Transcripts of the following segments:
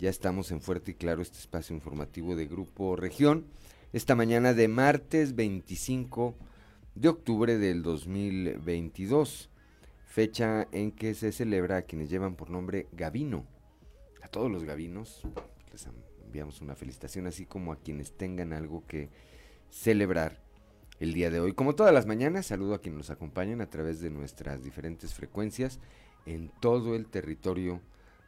Ya estamos en Fuerte y Claro, este espacio informativo de Grupo Región. Esta mañana de martes 25 de octubre del 2022, fecha en que se celebra a quienes llevan por nombre Gavino. A todos los Gavinos les enviamos una felicitación, así como a quienes tengan algo que celebrar el día de hoy. Como todas las mañanas, saludo a quienes nos acompañan a través de nuestras diferentes frecuencias en todo el territorio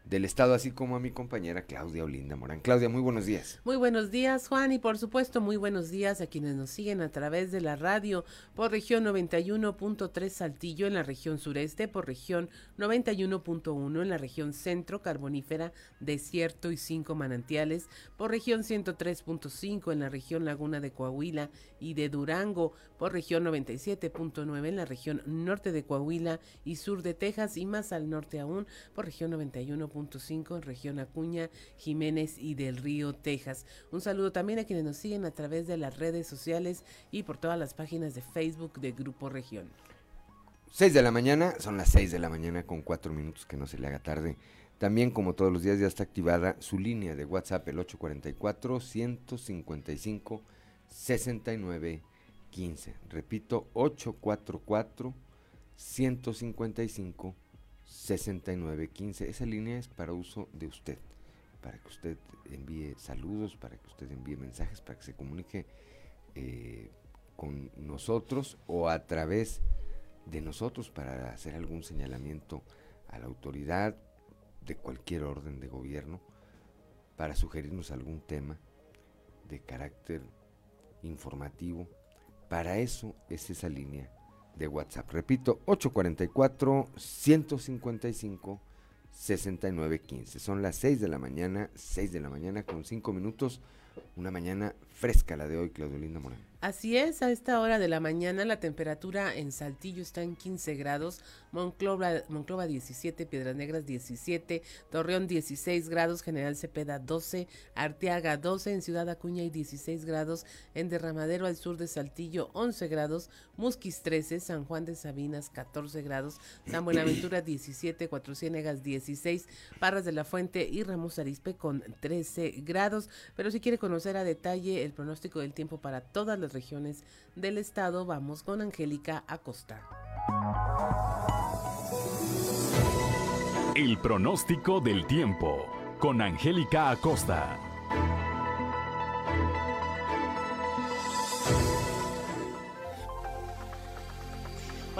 del Estado, así como a mi compañera Claudia Olinda Morán. Claudia, muy buenos días. Muy buenos días, Juan, y por supuesto, muy buenos días a quienes nos siguen a través de la radio por región 91.3 Saltillo en la región sureste, por región 91.1 en la región centro, carbonífera, desierto y cinco manantiales, por región 103.5 en la región Laguna de Coahuila y de Durango, por región 97.9 en la región norte de Coahuila y sur de Texas, y más al norte aún, por región 91 en región Acuña, Jiménez y del Río, Texas. Un saludo también a quienes nos siguen a través de las redes sociales y por todas las páginas de Facebook de Grupo Región. 6 de la mañana, son las 6 de la mañana con 4 minutos, que no se le haga tarde. También, como todos los días, ya está activada su línea de WhatsApp, el 844-155-6915. Repito, 844-155-6915. 6915. Esa línea es para uso de usted, para que usted envíe saludos, para que usted envíe mensajes, para que se comunique eh, con nosotros o a través de nosotros para hacer algún señalamiento a la autoridad de cualquier orden de gobierno, para sugerirnos algún tema de carácter informativo. Para eso es esa línea de WhatsApp. Repito, 844-155-6915. Son las 6 de la mañana, 6 de la mañana con 5 minutos. Una mañana fresca la de hoy, Claudio Linda Morán. Así es, a esta hora de la mañana la temperatura en Saltillo está en 15 grados, Monclova, Monclova 17, Piedras Negras 17, Torreón 16 grados, General Cepeda 12, Arteaga 12, en Ciudad Acuña y 16 grados, en Derramadero al sur de Saltillo 11 grados, Musquis 13, San Juan de Sabinas 14 grados, San Buenaventura 17, Cuatro Ciénegas 16, Parras de la Fuente y Ramos Arispe con 13 grados. Pero si quiere conocer a detalle el el pronóstico del tiempo para todas las regiones del estado. Vamos con Angélica Acosta. El pronóstico del tiempo con Angélica Acosta.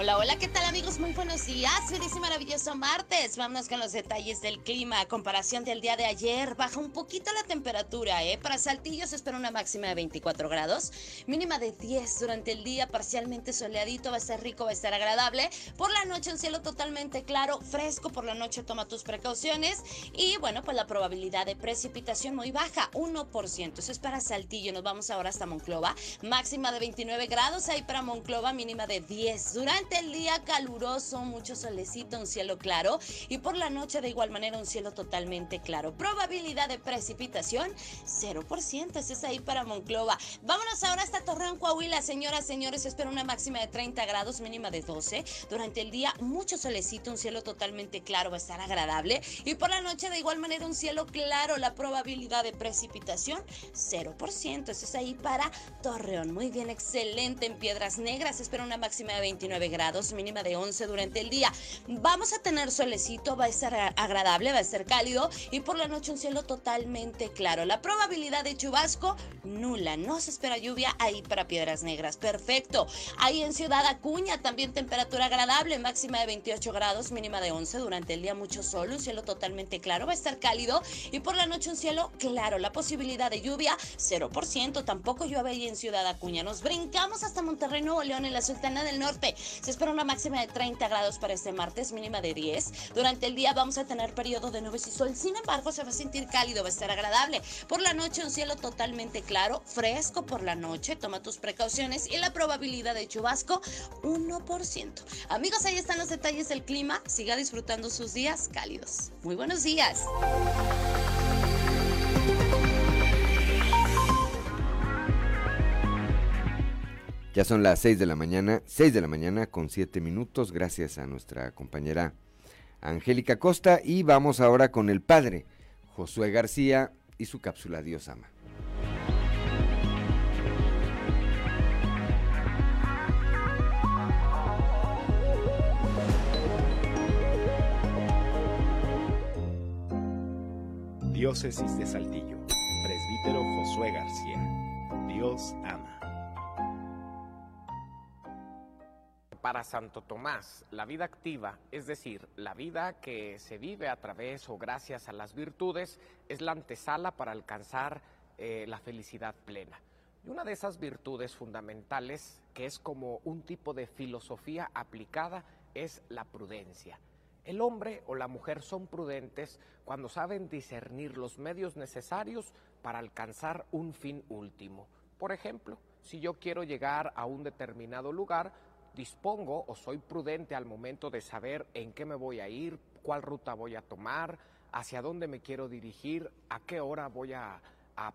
Hola, hola, ¿qué tal amigos? Muy buenos días. Feliz y maravilloso martes. Vámonos con los detalles del clima. A comparación del día de ayer, baja un poquito la temperatura, ¿eh? Para Saltillo se espera una máxima de 24 grados, mínima de 10 durante el día, parcialmente soleadito, va a estar rico, va a estar agradable. Por la noche un cielo totalmente claro, fresco por la noche, toma tus precauciones. Y bueno, pues la probabilidad de precipitación muy baja, 1%. Eso es para Saltillo. Nos vamos ahora hasta Monclova. Máxima de 29 grados ahí para Monclova, mínima de 10. Durante el día caluroso, mucho solecito, un cielo claro. Y por la noche de igual manera un cielo totalmente claro. Probabilidad de precipitación 0%, ese es ahí para Monclova. Vámonos ahora hasta Torreón, Coahuila, señoras, señores, espero una máxima de 30 grados, mínima de 12. Durante el día mucho solecito, un cielo totalmente claro, va a estar agradable. Y por la noche de igual manera un cielo claro, la probabilidad de precipitación 0%, ese es ahí para Torreón. Muy bien, excelente. En Piedras Negras, espero una máxima de 29 grados, mínima de 11 durante el día. Vamos a tener solecito, va a estar agradable, va a ser cálido y por la noche un cielo totalmente claro. La probabilidad de chubasco nula, no se espera lluvia ahí para Piedras Negras. Perfecto. Ahí en Ciudad Acuña también temperatura agradable, máxima de 28 grados, mínima de 11 durante el día mucho sol, un cielo totalmente claro, va a estar cálido y por la noche un cielo claro. La posibilidad de lluvia 0%, tampoco llueve ahí en Ciudad Acuña. Nos brincamos hasta Monterrey, Nuevo León en la Sultana del Norte. Se espera una máxima de 30 grados para este martes, mínima de 10. Durante el día vamos a tener periodo de nubes y sol. Sin embargo, se va a sentir cálido, va a estar agradable. Por la noche un cielo totalmente claro, fresco por la noche. Toma tus precauciones y la probabilidad de chubasco 1%. Amigos, ahí están los detalles del clima. Siga disfrutando sus días cálidos. Muy buenos días. Ya son las 6 de la mañana, 6 de la mañana con 7 minutos, gracias a nuestra compañera Angélica Costa. Y vamos ahora con el padre Josué García y su cápsula Dios ama. Diócesis de Saltillo, presbítero Josué García. Dios ama. Para Santo Tomás, la vida activa, es decir, la vida que se vive a través o gracias a las virtudes, es la antesala para alcanzar eh, la felicidad plena. Y una de esas virtudes fundamentales, que es como un tipo de filosofía aplicada, es la prudencia. El hombre o la mujer son prudentes cuando saben discernir los medios necesarios para alcanzar un fin último. Por ejemplo, si yo quiero llegar a un determinado lugar, dispongo o soy prudente al momento de saber en qué me voy a ir, cuál ruta voy a tomar, hacia dónde me quiero dirigir, a qué hora voy a,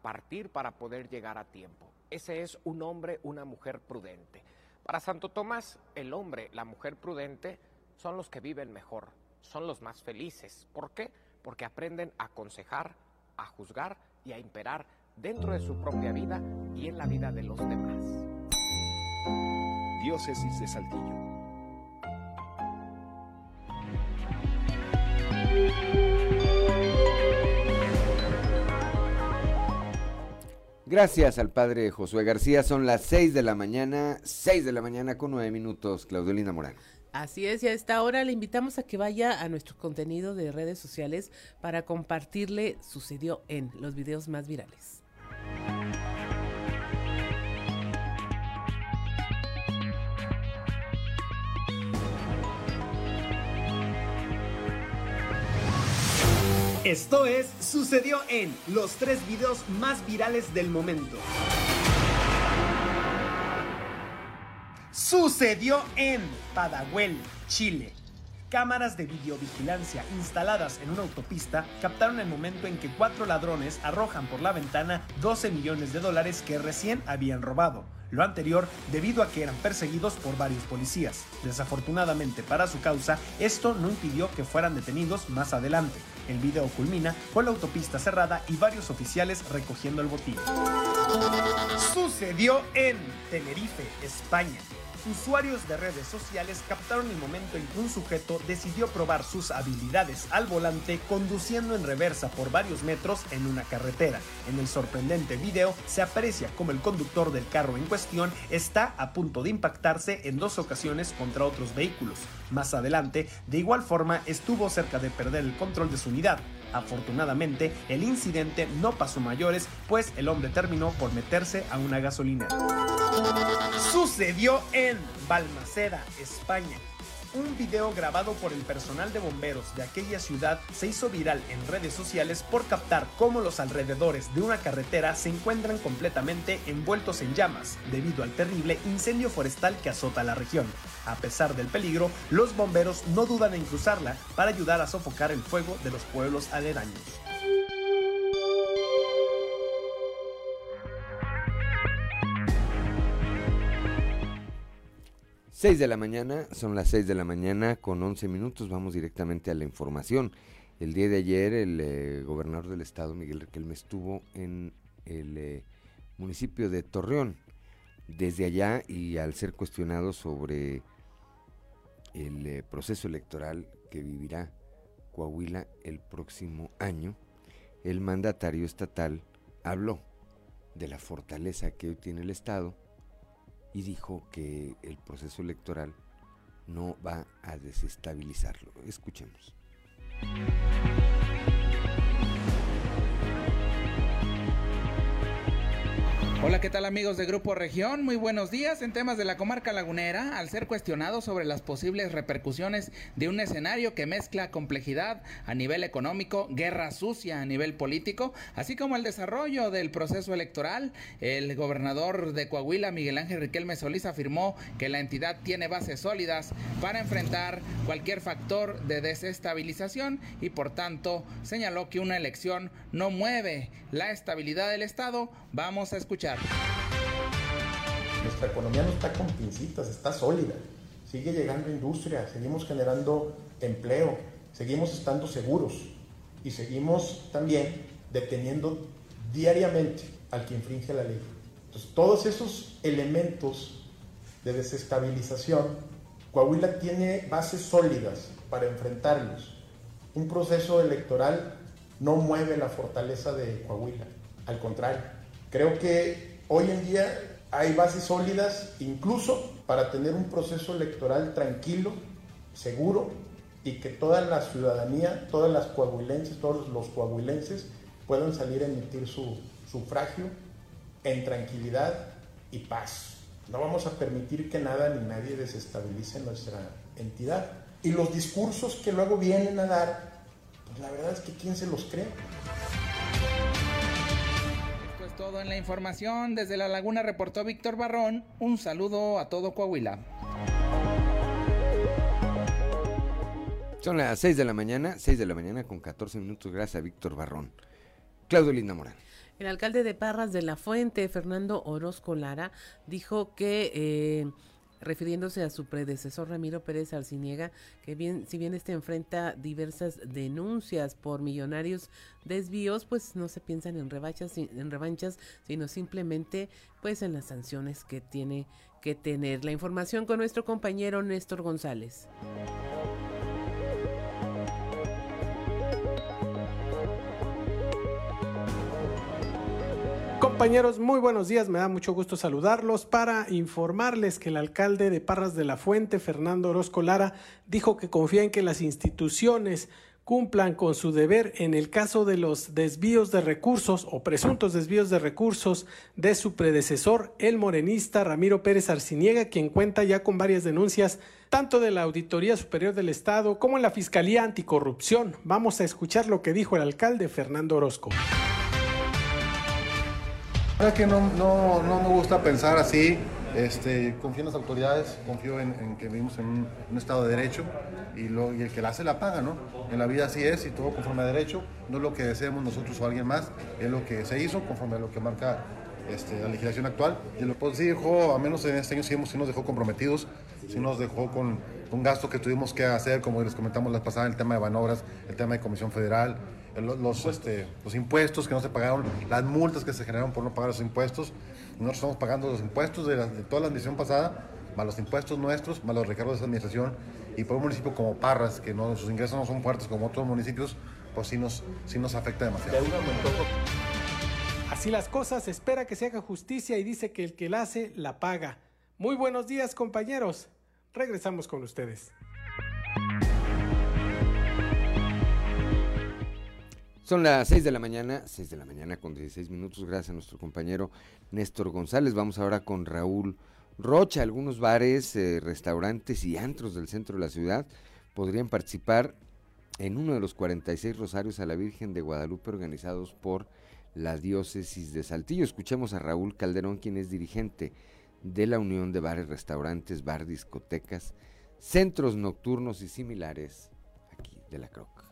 partir para poder llegar a tiempo. Ese es un hombre, una mujer prudente. Para Santo Tomás, el hombre, la mujer prudente, son los que viven mejor, son los más felices. ¿Por qué? Porque aprenden a aconsejar, a juzgar y a imperar dentro de su propia vida y en la vida de los demás. Diócesis de Saltillo. Gracias al padre Josué García. Son las 6 de la mañana, 6 de la mañana con 9 minutos. Claudelina Morán. Así es, y a esta hora le invitamos a que vaya a nuestro contenido de redes sociales para compartirle Sucedió en los videos más virales. Esto es Sucedió en los tres videos más virales del momento. Sucedió en Padahuel, Chile. Cámaras de videovigilancia instaladas en una autopista captaron el momento en que cuatro ladrones arrojan por la ventana 12 millones de dólares que recién habían robado. Lo anterior debido a que eran perseguidos por varios policías. Desafortunadamente para su causa, esto no impidió que fueran detenidos más adelante. El video culmina con la autopista cerrada y varios oficiales recogiendo el botín. Sucedió en Tenerife, España. Usuarios de redes sociales captaron el momento en que un sujeto decidió probar sus habilidades al volante conduciendo en reversa por varios metros en una carretera. En el sorprendente video se aprecia como el conductor del carro en cuestión está a punto de impactarse en dos ocasiones contra otros vehículos. Más adelante, de igual forma, estuvo cerca de perder el control de su unidad. Afortunadamente, el incidente no pasó mayores, pues el hombre terminó por meterse a una gasolinera. Sucedió en Balmaceda, España. Un video grabado por el personal de bomberos de aquella ciudad se hizo viral en redes sociales por captar cómo los alrededores de una carretera se encuentran completamente envueltos en llamas debido al terrible incendio forestal que azota la región. A pesar del peligro, los bomberos no dudan en cruzarla para ayudar a sofocar el fuego de los pueblos aledaños. 6 de la mañana, son las 6 de la mañana con 11 minutos, vamos directamente a la información. El día de ayer el eh, gobernador del estado, Miguel Riquelme, estuvo en el eh, municipio de Torreón. Desde allá y al ser cuestionado sobre el eh, proceso electoral que vivirá Coahuila el próximo año, el mandatario estatal habló de la fortaleza que hoy tiene el estado y dijo que el proceso electoral no va a desestabilizarlo. Escuchemos. Hola, ¿qué tal amigos de Grupo Región? Muy buenos días. En temas de la comarca lagunera, al ser cuestionado sobre las posibles repercusiones de un escenario que mezcla complejidad a nivel económico, guerra sucia a nivel político, así como el desarrollo del proceso electoral, el gobernador de Coahuila, Miguel Ángel Riquelme Solís, afirmó que la entidad tiene bases sólidas para enfrentar cualquier factor de desestabilización y por tanto señaló que una elección no mueve la estabilidad del Estado. Vamos a escuchar. Nuestra economía no está con pincitas, está sólida. Sigue llegando industria, seguimos generando empleo, seguimos estando seguros y seguimos también deteniendo diariamente al que infringe la ley. Entonces, todos esos elementos de desestabilización, Coahuila tiene bases sólidas para enfrentarlos. Un proceso electoral no mueve la fortaleza de Coahuila, al contrario. Creo que hoy en día hay bases sólidas incluso para tener un proceso electoral tranquilo, seguro y que toda la ciudadanía, todas las coahuilenses, todos los coahuilenses puedan salir a emitir su sufragio en tranquilidad y paz. No vamos a permitir que nada ni nadie desestabilice nuestra entidad. Y los discursos que luego vienen a dar, pues la verdad es que ¿quién se los cree? Todo en la información. Desde La Laguna reportó Víctor Barrón. Un saludo a todo Coahuila. Son las 6 de la mañana, 6 de la mañana con 14 minutos, gracias a Víctor Barrón. Claudio Linda Morán. El alcalde de Parras de la Fuente, Fernando Orozco Lara, dijo que, eh, refiriéndose a su predecesor Ramiro Pérez Arciniega, que bien, si bien este enfrenta diversas denuncias por millonarios desvíos, pues no se piensan en revanchas, en revanchas, sino simplemente pues en las sanciones que tiene que tener. La información con nuestro compañero Néstor González. Compañeros, muy buenos días. Me da mucho gusto saludarlos para informarles que el alcalde de Parras de la Fuente, Fernando Orozco Lara, dijo que confía en que las instituciones cumplan con su deber en el caso de los desvíos de recursos o presuntos desvíos de recursos de su predecesor, el morenista Ramiro Pérez Arciniega, quien cuenta ya con varias denuncias tanto de la Auditoría Superior del Estado como en la Fiscalía Anticorrupción. Vamos a escuchar lo que dijo el alcalde Fernando Orozco. Que no, no, no me gusta pensar así. Este, confío en las autoridades, confío en, que vivimos en un, Estado de Derecho y, lo, y el que la hace la paga, ¿no? En la vida así es y todo conforme a derecho. No es lo que deseemos nosotros o alguien más, es lo que se hizo conforme a lo que marca este, la legislación actual. Y lo pues sí dejó, a menos en este año sí, sí nos dejó comprometidos, sí nos dejó con, un gasto que tuvimos que hacer, como les comentamos la pasada, el tema de Banobras, el tema de Comisión Federal, los, este, los impuestos que no se pagaron, las multas que se generaron por no pagar los impuestos. Nosotros estamos pagando los impuestos de, toda la administración pasada, más los impuestos nuestros, más los recargos de esa administración. Y por un municipio como Parras, que no, sus ingresos no son fuertes como otros municipios, pues sí nos, sí nos afecta demasiado. Así las cosas, espera que se haga justicia y dice que el que la hace, la paga. Muy buenos días, compañeros. Regresamos con ustedes. Son las 6 de la mañana, 6 de la mañana con 16 minutos, gracias a nuestro compañero Néstor González. Vamos ahora con Raúl Rocha. Algunos bares, eh, restaurantes y antros del centro de la ciudad podrían participar en uno de los 46 rosarios a la Virgen de Guadalupe organizados por la diócesis de Saltillo. Escuchemos a Raúl Calderón, quien es dirigente de la Unión de Bares, Restaurantes, Bar, Discotecas, Centros Nocturnos y similares aquí de la Croc.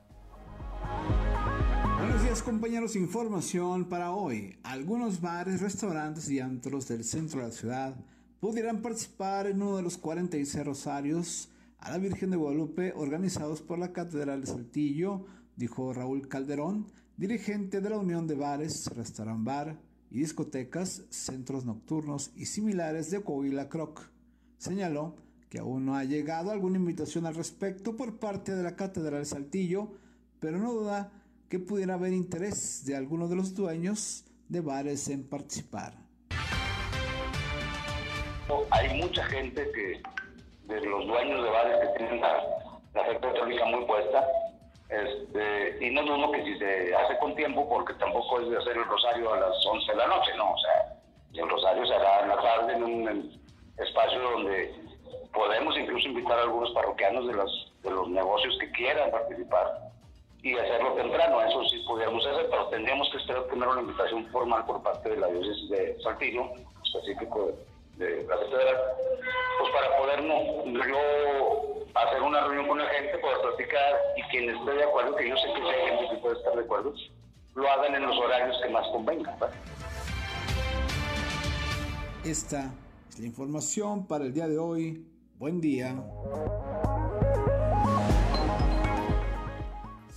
Días compañeros, información para hoy. Algunos bares, restaurantes y antros del centro de la ciudad pudieran participar en uno de los 46 rosarios a la Virgen de Guadalupe organizados por la Catedral de Saltillo, dijo Raúl Calderón, dirigente de la Unión de Bares, Restaurant Bar y Discotecas, Centros Nocturnos y similares de Coahuila Croc. Señaló que aún no ha llegado alguna invitación al respecto por parte de la Catedral de Saltillo, pero no duda que pudiera haber interés de algunos de los dueños de bares en participar. Hay mucha gente que, de los dueños de bares que tienen la, la fe muy puesta, este, y no dudo que si se hace con tiempo, porque tampoco es de hacer el rosario a las 11 de la noche, no, o sea, el rosario se hará en la tarde en un espacio donde podemos incluso invitar a algunos parroquianos de, los de los negocios que quieran participar y hacerlo temprano. Eso sí pudiéramos hacer, pero tendríamos que esperar primero una invitación formal por parte de la diócesis de Saltillo, específico de, la catedral, pues para poder yo hacer una reunión con la gente, poder platicar y quien esté de acuerdo, que yo sé que hay gente que puede estar de acuerdo, lo hagan en los horarios que más convengan. Esta es la información para el día de hoy. Buen día.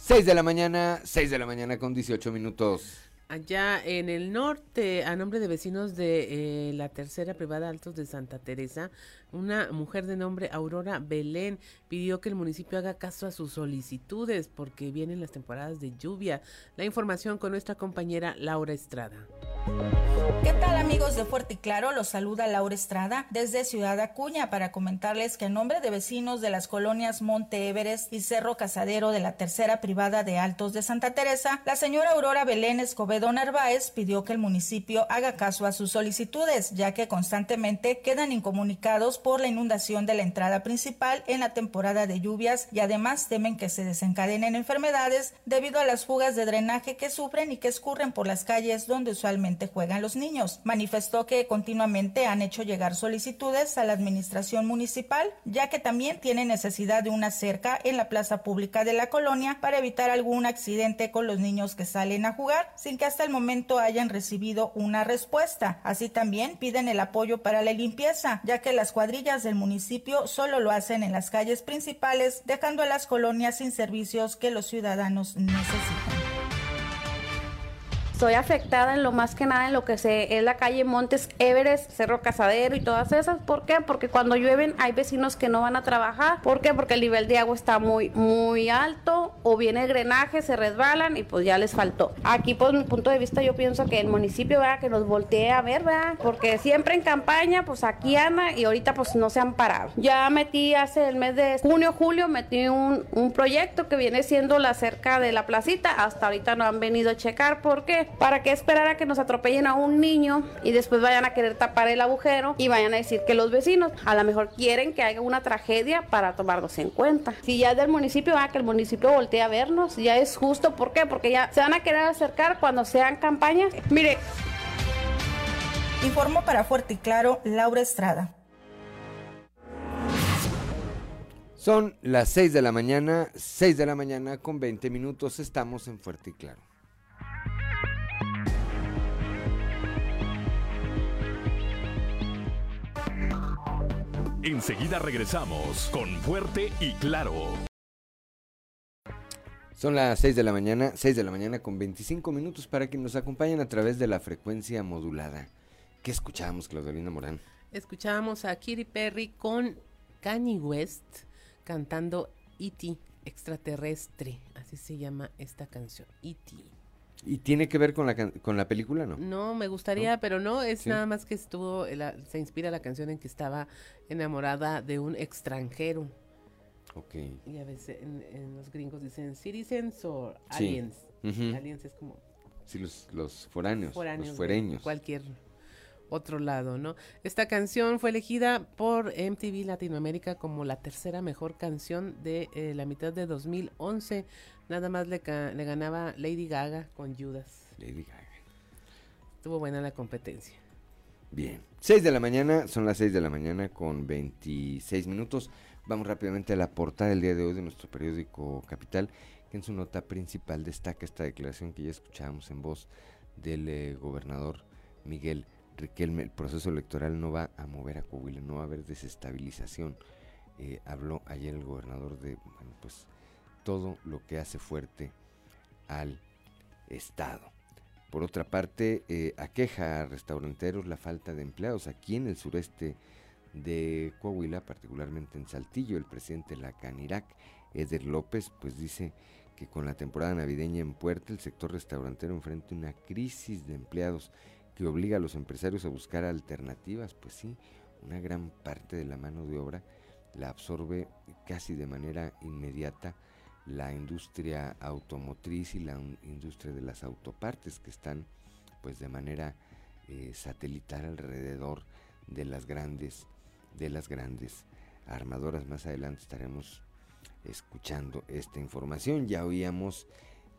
6 de la mañana, 6 de la mañana con 18 minutos. Allá en el norte, a nombre de vecinos de eh, la tercera privada Altos de Santa Teresa, una mujer de nombre Aurora Belén pidió que el municipio haga caso a sus solicitudes porque vienen las temporadas de lluvia. La información con nuestra compañera Laura Estrada. ¿Qué tal amigos de Fuerte y Claro? Los saluda Laura Estrada desde Ciudad Acuña para comentarles que en nombre de vecinos de las colonias Monte Everest y Cerro Casadero de la tercera privada de Altos de Santa Teresa, la señora Aurora Belén Escobedo Narváez pidió que el municipio haga caso a sus solicitudes, ya que constantemente quedan incomunicados por la inundación de la entrada principal en la temporada de lluvias y además temen que se desencadenen enfermedades debido a las fugas de drenaje que sufren y que escurren por las calles donde usualmente juegan los niños. Manifestó que continuamente han hecho llegar solicitudes a la administración municipal, ya que también tiene necesidad de una cerca en la plaza pública de la colonia para evitar algún accidente con los niños que salen a jugar, sin que hasta el momento hayan recibido una respuesta. Así también piden el apoyo para la limpieza, ya que las cuadrillas del municipio solo lo hacen en las calles principales, dejando a las colonias sin servicios que los ciudadanos necesitan. Estoy afectada en lo más que nada en lo que se, es la calle Montes Everest, Cerro Casadero y todas esas. ¿Por qué? Porque cuando llueven hay vecinos que no van a trabajar. ¿Por qué? Porque el nivel de agua está muy, muy alto o viene el drenaje, se resbalan y pues ya les faltó. Aquí, por mi punto de vista, yo pienso que el municipio, vea Que nos voltee a ver, ¿verdad? Porque siempre en campaña, pues aquí anda y ahorita pues no se han parado. Ya metí hace el mes de junio, julio, metí un, un proyecto que viene siendo la cerca de la placita. Hasta ahorita no han venido a checar. ¿Por qué? ¿Para qué esperar a que nos atropellen a un niño y después vayan a querer tapar el agujero y vayan a decir que los vecinos a lo mejor quieren que haya una tragedia para tomarlos en cuenta? Si ya es del municipio, va, que el municipio voltee a vernos, ya es justo. ¿Por qué? Porque ya se van a querer acercar cuando sean campañas. Mire. Informo para Fuerte y Claro, Laura Estrada. Son las 6 de la mañana, 6 de la mañana con 20 minutos, estamos en Fuerte y Claro. Enseguida regresamos con Fuerte y Claro. Son las 6 de la mañana, 6 de la mañana con 25 minutos para que nos acompañen a través de la frecuencia modulada. ¿Qué escuchábamos, Claudelina Morán? Escuchábamos a Kiri Perry con Kanye West cantando E.T. extraterrestre, así se llama esta canción, E.T. ¿Y tiene que ver con la, con la película, no? No, me gustaría, pero no, es nada más que estuvo, se inspira la canción en que estaba enamorada de un extranjero. Ok. Y a veces en, los gringos dicen citizens o aliens. Aliens es como... Sí, los, los foráneos, foráneos los fuereños. Cualquier otro lado, ¿no? Esta canción fue elegida por MTV Latinoamérica como la tercera mejor canción de eh, la mitad de 2011. Nada más le, le ganaba Lady Gaga con Judas. Lady Gaga. Estuvo buena la competencia. Bien. 6 de la mañana, son las 6 de la mañana con 26 minutos. Vamos rápidamente a la portada del día de hoy de nuestro periódico Capital, que en su nota principal destaca esta declaración que ya escuchábamos en voz del eh, gobernador Miguel Riquelme. El proceso electoral no va a mover a Coahuila, no va a haber desestabilización. Eh, habló ayer el gobernador de pues todo lo que hace fuerte al Estado. Por otra parte, eh, aqueja a restauranteros la falta de empleados aquí en el sureste de Coahuila, particularmente en Saltillo. El presidente de la Canirac, Eder López, pues dice que con la temporada navideña en puerta, el sector restaurantero enfrenta una crisis de empleados que obliga a los empresarios a buscar alternativas. Pues sí, una gran parte de la mano de obra la absorbe casi de manera inmediata la industria automotriz y la industria de las autopartes que están pues de manera eh, satelital alrededor de las grandes de las grandes armadoras. Más adelante estaremos escuchando esta información. Ya oíamos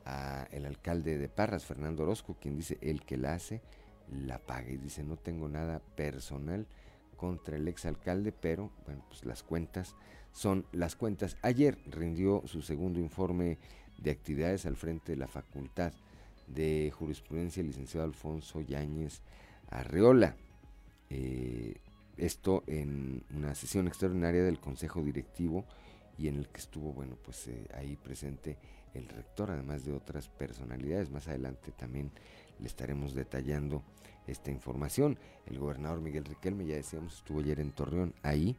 al alcalde de Parras, Fernando Orozco, quien dice, el que la hace, la paga. Y dice, no tengo nada personal contra el exalcalde, pero bueno, pues las cuentas son las cuentas. Ayer rindió su segundo informe de actividades al frente de la Facultad de Jurisprudencia, el licenciado Alfonso Yáñez Arreola. Eh, esto en una sesión extraordinaria del Consejo Directivo y en el que estuvo, bueno, pues eh, ahí presente el rector, además de otras personalidades. Más adelante también le estaremos detallando esta información. El gobernador Miguel Riquelme, ya decíamos, estuvo ayer en Torreón, ahí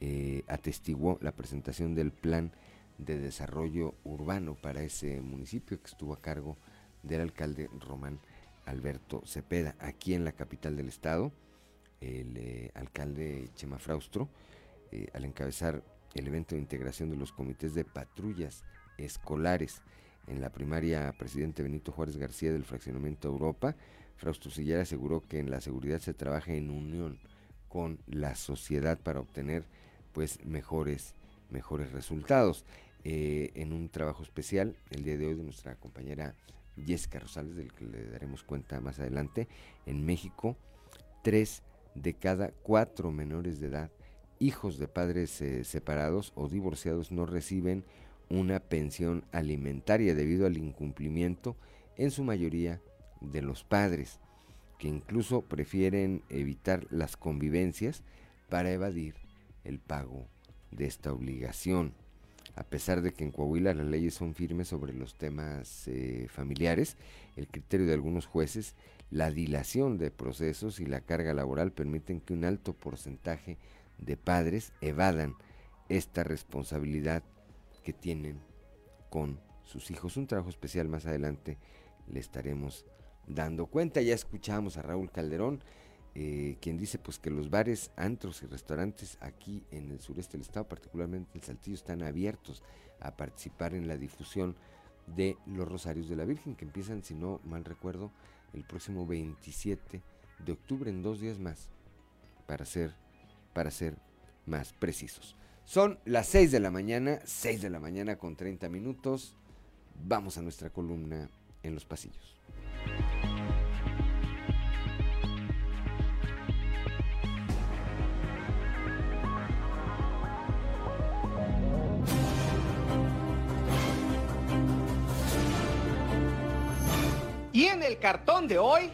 eh, atestiguó la presentación del plan de desarrollo urbano para ese municipio que estuvo a cargo del alcalde Román Alberto Cepeda, aquí en la capital del estado. El eh, alcalde Chema Fraustro, eh, al encabezar el evento de integración de los comités de patrullas escolares en la primaria presidente Benito Juárez García del fraccionamiento Europa, Fraustro Sillar aseguró que en la seguridad se trabaja en unión con la sociedad para obtener pues mejores mejores resultados. Eh, en un trabajo especial el día de hoy de nuestra compañera Jessica Rosales, del que le daremos cuenta más adelante, en México, tres de cada cuatro menores de edad, hijos de padres eh, separados o divorciados, no reciben una pensión alimentaria debido al incumplimiento en su mayoría de los padres, que incluso prefieren evitar las convivencias para evadir el pago de esta obligación. A pesar de que en Coahuila las leyes son firmes sobre los temas eh, familiares, el criterio de algunos jueces la dilación de procesos y la carga laboral permiten que un alto porcentaje de padres evadan esta responsabilidad que tienen con sus hijos. Un trabajo especial más adelante le estaremos dando cuenta. Ya escuchamos a Raúl Calderón, eh, quien dice pues que los bares, antros y restaurantes aquí en el sureste del estado, particularmente en Saltillo, están abiertos a participar en la difusión de los Rosarios de la Virgen, que empiezan, si no mal recuerdo, el próximo 27 de octubre, en dos días más, para ser, para ser más precisos. Son las 6 de la mañana, 6 de la mañana con 30 minutos. Vamos a nuestra columna en los pasillos. En el cartón de hoy,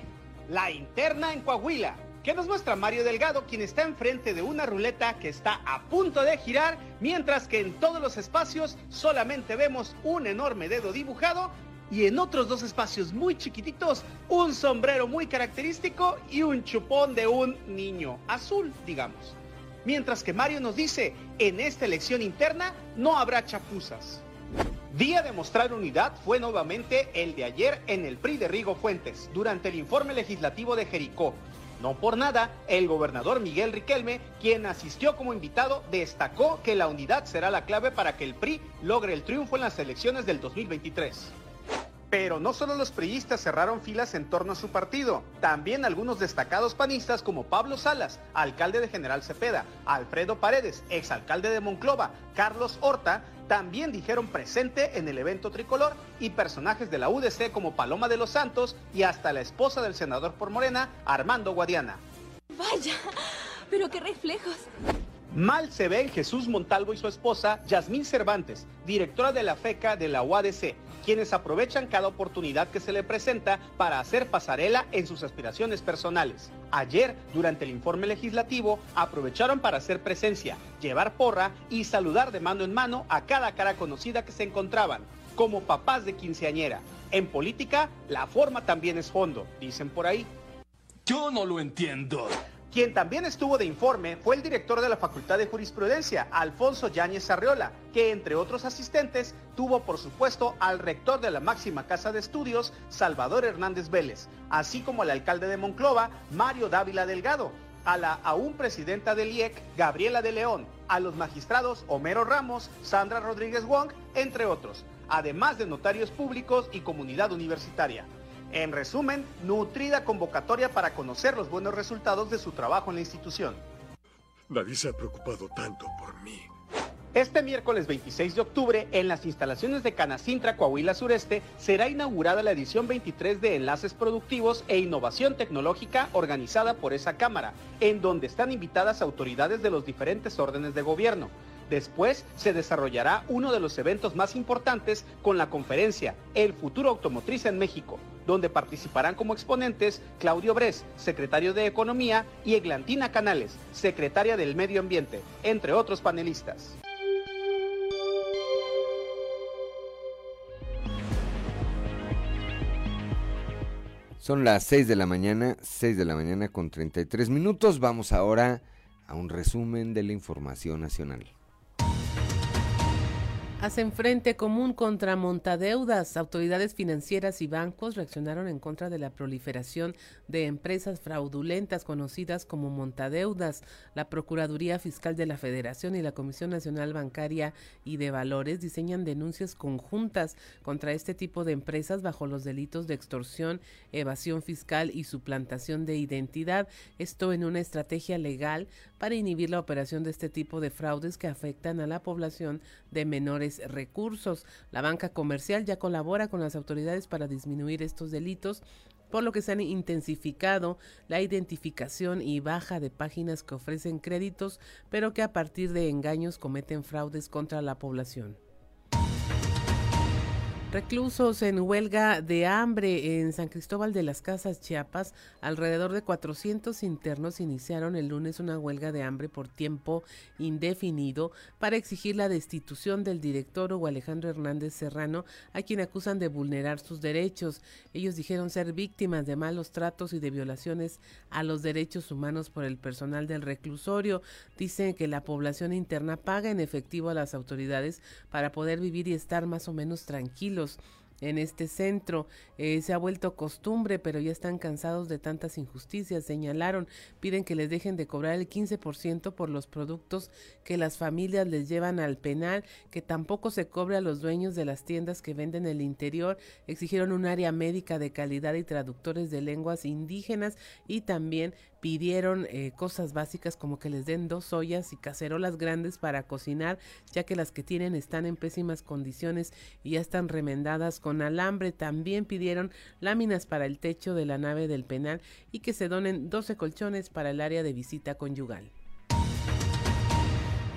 la interna en Coahuila. que nos muestra Mario Delgado, quien está enfrente de una ruleta que está a punto de girar, mientras que en todos los espacios solamente vemos un enorme dedo dibujado y en otros dos espacios muy chiquititos un sombrero muy característico y un chupón de un niño azul, digamos. Mientras que Mario nos dice, en esta elección interna no habrá chapuzas. Día de mostrar unidad fue nuevamente el de ayer en el PRI de Rigo Fuentes, durante el informe legislativo de Jericó. No por nada, el gobernador Miguel Riquelme, quien asistió como invitado, destacó que la unidad será la clave para que el PRI logre el triunfo en las elecciones del 2023. Pero no solo los priistas cerraron filas en torno a su partido, también algunos destacados panistas como Pablo Salas, alcalde de General Cepeda, Alfredo Paredes, exalcalde de Monclova, Carlos Horta, también dijeron presente en el evento tricolor y personajes de la UDC como Paloma de los Santos y hasta la esposa del senador por Morena, Armando Guadiana. Vaya, pero qué reflejos. Mal se ven Jesús Montalvo y su esposa, Yasmín Cervantes, directora de la FECA de la UADC, quienes aprovechan cada oportunidad que se le presenta para hacer pasarela en sus aspiraciones personales. Ayer, durante el informe legislativo, aprovecharon para hacer presencia, llevar porra y saludar de mano en mano a cada cara conocida que se encontraban, como papás de quinceañera. En política, la forma también es fondo, dicen por ahí. Yo no lo entiendo. Quien también estuvo de informe fue el director de la Facultad de Jurisprudencia, Alfonso Yáñez Arreola, que entre otros asistentes tuvo por supuesto al rector de la máxima casa de estudios, Salvador Hernández Vélez, así como al alcalde de Monclova, Mario Dávila Delgado, a la aún presidenta del IEC, Gabriela de León, a los magistrados Homero Ramos, Sandra Rodríguez Wong, entre otros, además de notarios públicos y comunidad universitaria. En resumen, nutrida convocatoria para conocer los buenos resultados de su trabajo en la institución. Nadie se ha preocupado tanto por mí. Este miércoles 26 de octubre, en las instalaciones de Canacintra, Coahuila Sureste, será inaugurada la edición 23 de Enlaces Productivos e Innovación Tecnológica organizada por esa Cámara, en donde están invitadas autoridades de los diferentes órdenes de gobierno. Después se desarrollará uno de los eventos más importantes con la conferencia El futuro automotriz en México, donde participarán como exponentes Claudio Bres, secretario de Economía, y Eglantina Canales, secretaria del Medio Ambiente, entre otros panelistas. Son las 6 de la mañana, 6 de la mañana con 33 minutos. Vamos ahora a un resumen de la información nacional. Hacen frente común contra montadeudas. Autoridades financieras y bancos reaccionaron en contra de la proliferación de empresas fraudulentas conocidas como montadeudas. La Procuraduría Fiscal de la Federación y la Comisión Nacional Bancaria y de Valores diseñan denuncias conjuntas contra este tipo de empresas bajo los delitos de extorsión, evasión fiscal y suplantación de identidad. Esto en una estrategia legal para inhibir la operación de este tipo de fraudes que afectan a la población de menores recursos. La banca comercial ya colabora con las autoridades para disminuir estos delitos por lo que se han intensificado la identificación y baja de páginas que ofrecen créditos, pero que a partir de engaños cometen fraudes contra la población. Reclusos en huelga de hambre en San Cristóbal de las Casas, Chiapas, alrededor de 400 internos iniciaron el lunes una huelga de hambre por tiempo indefinido para exigir la destitución del director Hugo Alejandro Hernández Serrano, a quien acusan de vulnerar sus derechos. Ellos dijeron ser víctimas de malos tratos y de violaciones a los derechos humanos por el personal del reclusorio. Dicen que la población interna paga en efectivo a las autoridades para poder vivir y estar más o menos tranquilos en este centro. Eh, se ha vuelto costumbre, pero ya están cansados de tantas injusticias. Señalaron, piden que les dejen de cobrar el 15% por los productos que las familias les llevan al penal, que tampoco se cobre a los dueños de las tiendas que venden el interior. Exigieron un área médica de calidad y traductores de lenguas indígenas y también pidieron eh, cosas básicas como que les den dos ollas y cacerolas grandes para cocinar, ya que las que tienen están en pésimas condiciones y ya están remendadas con alambre. También pidieron láminas para el techo de la nave del penal y que se donen 12 colchones para el área de visita conyugal.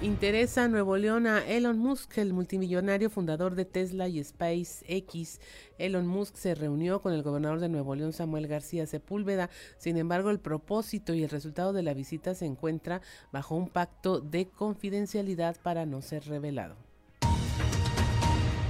Interesa Nuevo León a Elon Musk, el multimillonario fundador de Tesla y SpaceX. Elon Musk se reunió con el gobernador de Nuevo León, Samuel García Sepúlveda. Sin embargo, el propósito y el resultado de la visita se encuentra bajo un pacto de confidencialidad para no ser revelado.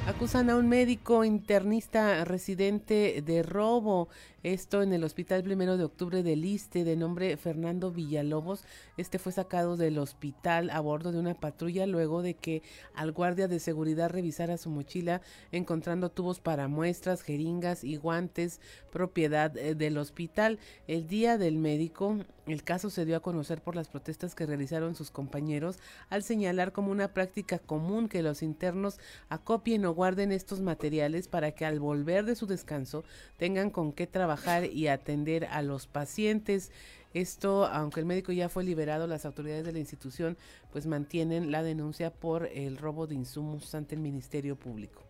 Acusan a un médico internista residente de robo. Esto en el Hospital Primero de Octubre del Liste, de nombre Fernando Villalobos. Este fue sacado del hospital a bordo de una patrulla luego de que al guardia de seguridad revisara su mochila encontrando tubos para muestras, jeringas y guantes propiedad eh, del hospital. El día del médico, el caso se dio a conocer por las protestas que realizaron sus compañeros al señalar como una práctica común que los internos acopien o guarden estos materiales para que al volver de su descanso tengan con qué trabajar y atender a los pacientes. Esto, aunque el médico ya fue liberado, las autoridades de la institución pues mantienen la denuncia por el robo de insumos ante el Ministerio Público.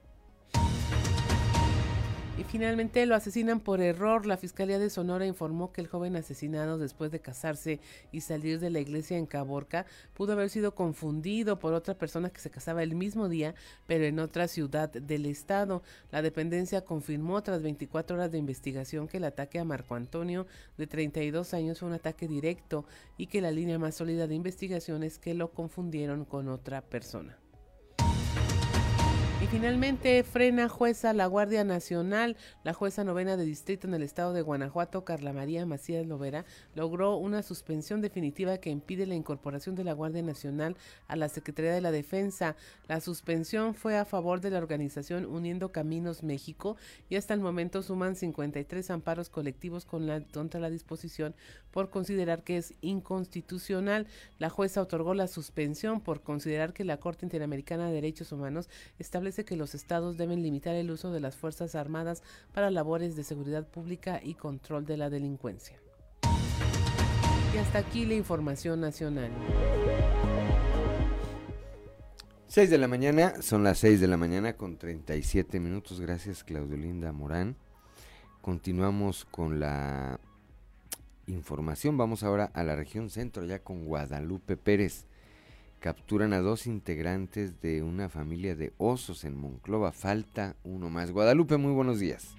Y finalmente lo asesinan por error. La Fiscalía de Sonora informó que el joven asesinado después de casarse y salir de la iglesia en Caborca pudo haber sido confundido por otra persona que se casaba el mismo día, pero en otra ciudad del estado. La dependencia confirmó tras 24 horas de investigación que el ataque a Marco Antonio, de 32 años, fue un ataque directo y que la línea más sólida de investigación es que lo confundieron con otra persona. Y finalmente frena jueza la Guardia Nacional. La jueza novena de distrito en el estado de Guanajuato, Carla María Macías Lovera, logró una suspensión definitiva que impide la incorporación de la Guardia Nacional a la Secretaría de la Defensa. La suspensión fue a favor de la organización Uniendo Caminos México y hasta el momento suman 53 amparos colectivos con la, contra la disposición por considerar que es inconstitucional. La jueza otorgó la suspensión por considerar que la Corte Interamericana de Derechos Humanos establece que los estados deben limitar el uso de las Fuerzas Armadas para labores de seguridad pública y control de la delincuencia. Y hasta aquí la información nacional. 6 de la mañana, son las 6 de la mañana con 37 minutos. Gracias, Claudio Linda Morán. Continuamos con la información. Vamos ahora a la región centro, ya con Guadalupe Pérez capturan a dos integrantes de una familia de osos en Monclova. Falta uno más. Guadalupe, muy buenos días.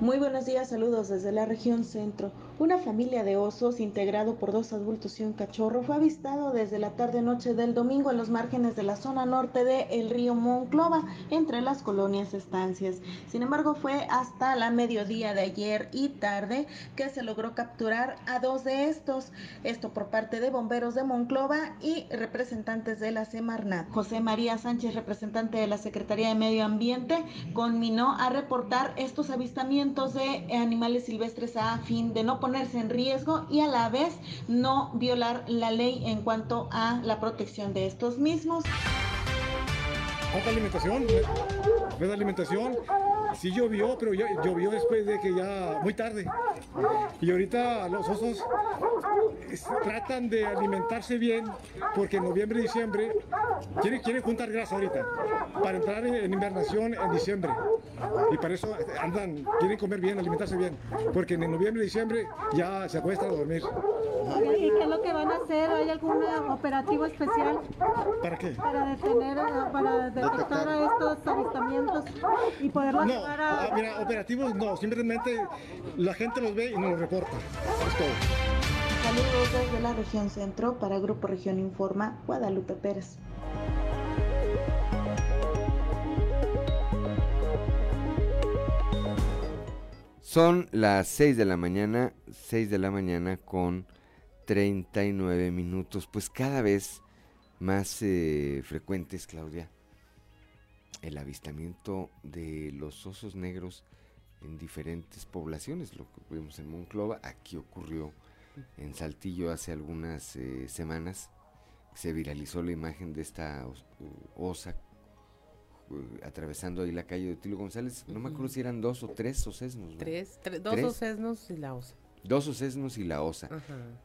Muy buenos días, saludos desde la región centro. Una familia de osos, integrado por dos adultos y un cachorro, fue avistado desde la tarde-noche del domingo en los márgenes de la zona norte del el río Monclova, entre las colonias estancias. Sin embargo, fue hasta la mediodía de ayer y tarde que se logró capturar a dos de estos. Esto por parte de bomberos de Monclova y representantes de la Semarnat. José María Sánchez, representante de la Secretaría de Medio Ambiente, conminó a reportar estos avistamientos de animales silvestres a fin de no ponerse en riesgo y a la vez no violar la ley en cuanto a la protección de estos mismos. Alimentación, de alimentación. Sí llovió, pero ya llovió después de que ya, muy tarde. Y ahorita los osos tratan de alimentarse bien porque en noviembre y diciembre quieren, quieren juntar grasa ahorita para entrar en, invernación en diciembre. Y para eso andan, quieren comer bien, alimentarse bien, porque en noviembre y diciembre ya se acuestan a dormir. ¿Y qué es lo que van a hacer? ¿Hay algún operativo especial? ¿Para qué? Para detener, para detectar a estos avistamientos y poderlos no, ah, mira, operativos no, simplemente la gente los ve y nos los reporta. Es todo. Saludos desde la región centro para Grupo Región Informa, Guadalupe Pérez. Son las 6 de la mañana, 6 de la mañana con 39 minutos. Pues cada vez más eh, frecuentes, Claudia, el avistamiento de los osos negros en diferentes poblaciones. Lo que vimos en Monclova, aquí ocurrió en Saltillo hace algunas eh, semanas. Se viralizó la imagen de esta osa eh, atravesando ahí la calle de Tilo González. No me acuerdo si eran dos o tres osesnos. Tres, dos osesnos y la osa. Dos osesnos y la osa.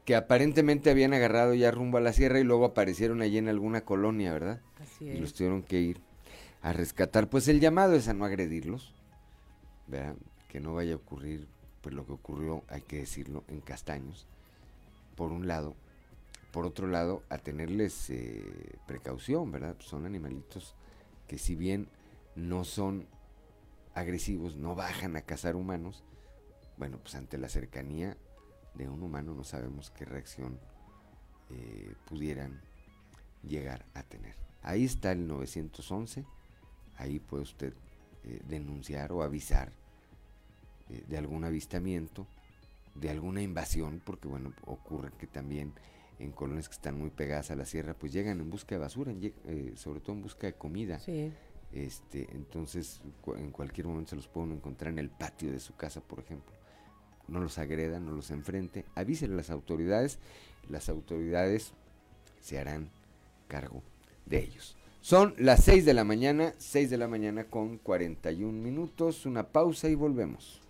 Que aparentemente habían agarrado ya rumbo a la sierra y luego aparecieron allí en alguna colonia, ¿verdad? Así es. Y los tuvieron que ir a rescatar. Pues el llamado es a no agredirlos, ¿verdad? Que no vaya a ocurrir pues lo que ocurrió, hay que decirlo, en Castaños, por un lado. Por otro lado, a tenerles eh, precaución, ¿verdad? Son animalitos que si bien no son agresivos, no bajan a cazar humanos, bueno, pues ante la cercanía de un humano no sabemos qué reacción eh, pudieran llegar a tener. Ahí está el 911, ahí puede usted eh, denunciar o avisar eh, de algún avistamiento, de alguna invasión, porque bueno, ocurre que también en colonias que están muy pegadas a la sierra, pues llegan en busca de basura, sobre todo en busca de comida. Este, entonces, en cualquier momento se los pueden encontrar en el patio de su casa, por ejemplo. No los agredan, no los enfrente, avísenle a las autoridades, las autoridades se harán cargo de ellos. Son las 6 de la mañana, 6 de la mañana con 41 minutos, una pausa y volvemos.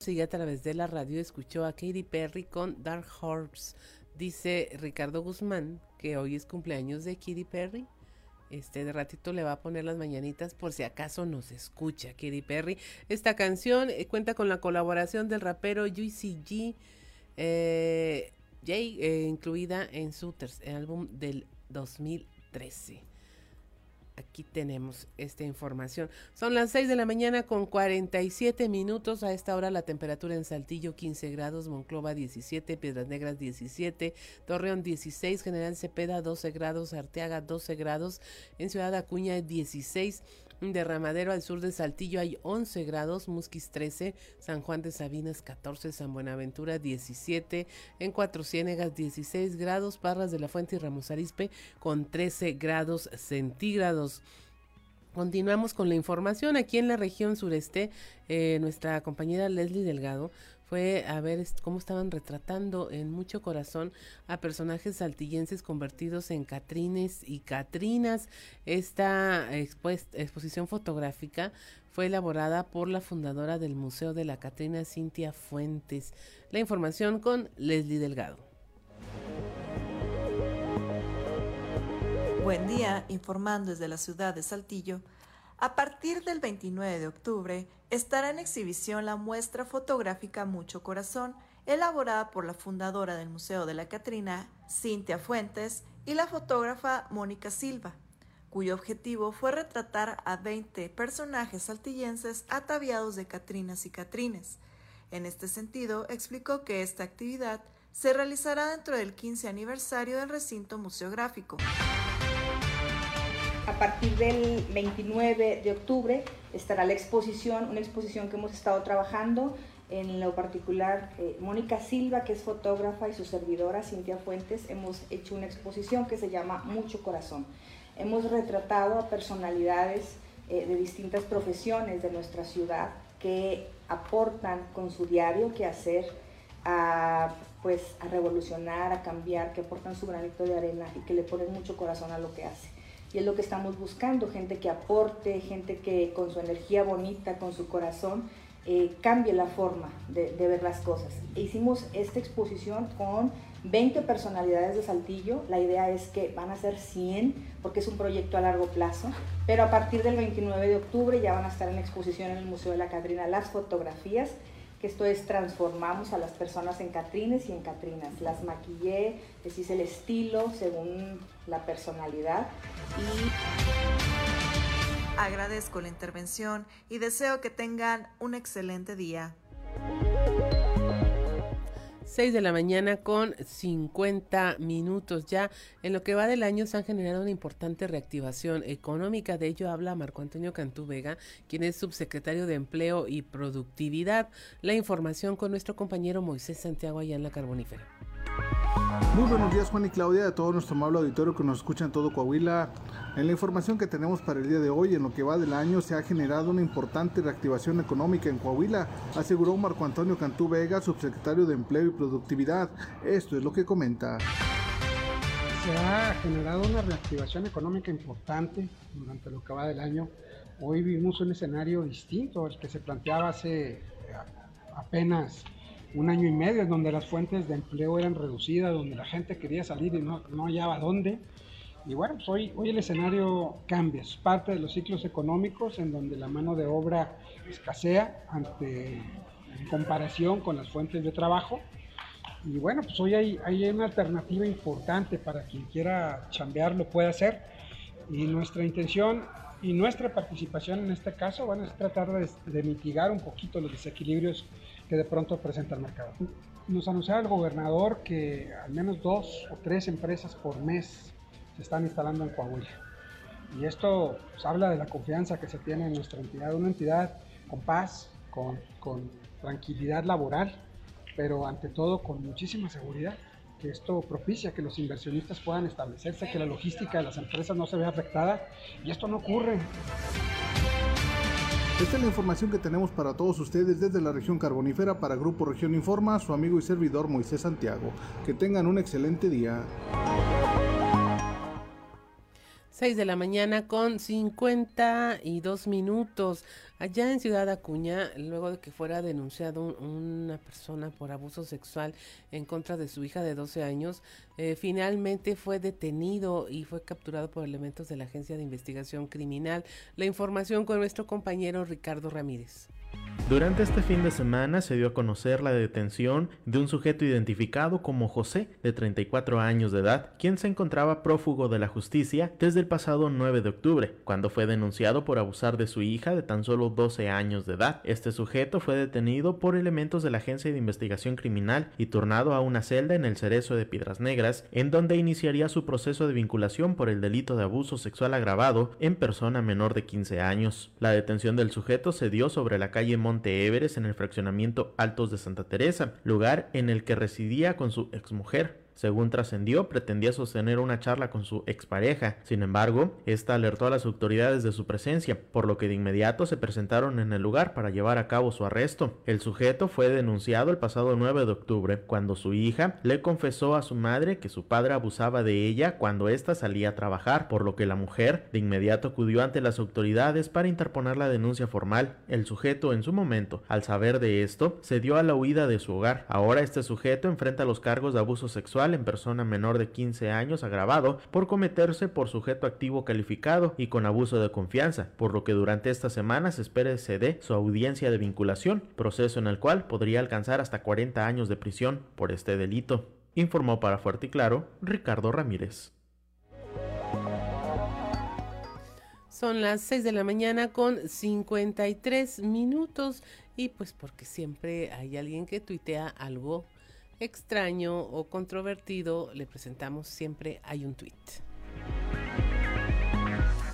Sigue a través de la radio, escuchó a Katy Perry con Dark Horse. Dice Ricardo Guzmán que hoy es cumpleaños de Katy Perry. Este de ratito le va a poner las mañanitas por si acaso nos escucha Katy Perry. Esta canción eh, cuenta con la colaboración del rapero Juicy G. Eh, Jay, eh, incluida en su álbum del 2013. Aquí tenemos esta información. Son las 6 de la mañana con 47 minutos. A esta hora la temperatura en Saltillo 15 grados, Monclova 17, Piedras Negras 17, Torreón 16, General Cepeda 12 grados, Arteaga 12 grados, en Ciudad Acuña 16, Derramadero al sur de Saltillo hay 11 grados, Musquis 13, San Juan de Sabinas 14, San Buenaventura 17, en Cuatro Ciénegas 16 grados, Parras de la Fuente y Ramos Arispe con 13 grados centígrados. Continuamos con la información aquí en la región sureste. Eh, nuestra compañera Leslie Delgado fue a ver cómo estaban retratando en mucho corazón a personajes saltillenses convertidos en catrines y catrinas. Esta exposición fotográfica fue elaborada por la fundadora del Museo de la Catrina, Cintia Fuentes. La información con Leslie Delgado. Buen día, informando desde la ciudad de Saltillo. A partir del 29 de octubre estará en exhibición la muestra fotográfica Mucho Corazón, elaborada por la fundadora del Museo de la Catrina, Cintia Fuentes, y la fotógrafa Mónica Silva, cuyo objetivo fue retratar a 20 personajes saltillenses ataviados de Catrinas y Catrines. En este sentido, explicó que esta actividad se realizará dentro del 15 aniversario del recinto museográfico. A partir del 29 de octubre estará la exposición, una exposición que hemos estado trabajando, en lo particular eh, Mónica Silva, que es fotógrafa, y su servidora Cintia Fuentes, hemos hecho una exposición que se llama Mucho Corazón. Hemos retratado a personalidades eh, de distintas profesiones de nuestra ciudad que aportan con su diario que hacer a, pues, a revolucionar, a cambiar, que aportan su granito de arena y que le ponen mucho corazón a lo que hace y es lo que estamos buscando, gente que aporte, gente que con su energía bonita, con su corazón, eh, cambie la forma de, ver las cosas. hicimos esta exposición con 20 personalidades de Saltillo, la idea es que van a ser 100 porque es un proyecto a largo plazo, pero a partir del 29 de octubre ya van a estar en exposición en el Museo de la Catrina las fotografías esto es transformamos a las personas en catrines y en catrinas. Las maquillé, les hice el estilo según la personalidad y agradezco la intervención y deseo que tengan un excelente día. 6 de la mañana con 50 minutos. Ya en lo que va del año se han generado una importante reactivación económica. De ello habla Marco Antonio Cantú Vega, quien es subsecretario de Empleo y Productividad. La información con nuestro compañero Moisés Santiago allá en la Carbonífera. Muy buenos días Juan y Claudia, a todo nuestro amable auditorio que nos escucha en todo Coahuila. En la información que tenemos para el día de hoy, en lo que va del año, se ha generado una importante reactivación económica en Coahuila, aseguró Marco Antonio Cantú Vega, subsecretario de Empleo y Productividad. Esto es lo que comenta. Se ha generado una reactivación económica importante durante lo que va del año. Hoy vivimos un escenario distinto al que se planteaba hace apenas un año y medio, en donde las fuentes de empleo eran reducidas, donde la gente quería salir y no, no hallaba dónde. Y bueno, pues hoy, hoy el escenario cambia, es parte de los ciclos económicos en donde la mano de obra escasea ante, en comparación con las fuentes de trabajo. Y bueno, pues hoy hay, hay una alternativa importante para quien quiera chambear, lo puede hacer. Y nuestra intención y nuestra participación en este caso van a tratar de, de mitigar un poquito los desequilibrios que de pronto presenta el mercado. Nos anunciaba el gobernador que al menos dos o tres empresas por mes se están instalando en Coahuila. Y esto pues, habla de la confianza que se tiene en nuestra entidad, una entidad con paz, con, con tranquilidad laboral, pero ante todo con muchísima seguridad que esto propicia que los inversionistas puedan establecerse, que la logística de las empresas no se vea afectada y esto no ocurre. Esta es la información que tenemos para todos ustedes desde la región carbonífera para Grupo Región Informa, su amigo y servidor Moisés Santiago. Que tengan un excelente día. 6 de la mañana con 52 minutos. Allá en Ciudad Acuña, luego de que fuera denunciado un, una persona por abuso sexual en contra de su hija de 12 años, eh, finalmente fue detenido y fue capturado por elementos de la Agencia de Investigación Criminal. La información con nuestro compañero Ricardo Ramírez. Durante este fin de semana se dio a conocer la detención de un sujeto identificado como José, de 34 años de edad, quien se encontraba prófugo de la justicia desde el pasado 9 de octubre, cuando fue denunciado por abusar de su hija de tan solo 12 años de edad. Este sujeto fue detenido por elementos de la Agencia de Investigación Criminal y turnado a una celda en el Cerezo de Piedras Negras, en donde iniciaría su proceso de vinculación por el delito de abuso sexual agravado en persona menor de 15 años. La detención del sujeto se dio sobre la calle Monte Everest en el fraccionamiento Altos de Santa Teresa, lugar en el que residía con su exmujer. Según trascendió, pretendía sostener una charla con su expareja. Sin embargo, esta alertó a las autoridades de su presencia, por lo que de inmediato se presentaron en el lugar para llevar a cabo su arresto. El sujeto fue denunciado el pasado 9 de octubre, cuando su hija le confesó a su madre que su padre abusaba de ella cuando ésta salía a trabajar, por lo que la mujer de inmediato acudió ante las autoridades para interponer la denuncia formal. El sujeto, en su momento, al saber de esto, se dio a la huida de su hogar. Ahora este sujeto enfrenta los cargos de abuso sexual en persona menor de 15 años agravado por cometerse por sujeto activo calificado y con abuso de confianza, por lo que durante esta semana se espera se dé su audiencia de vinculación, proceso en el cual podría alcanzar hasta 40 años de prisión por este delito. Informó para Fuerte y Claro Ricardo Ramírez. Son las 6 de la mañana con 53 minutos y pues porque siempre hay alguien que tuitea algo extraño o controvertido, le presentamos siempre hay un tweet.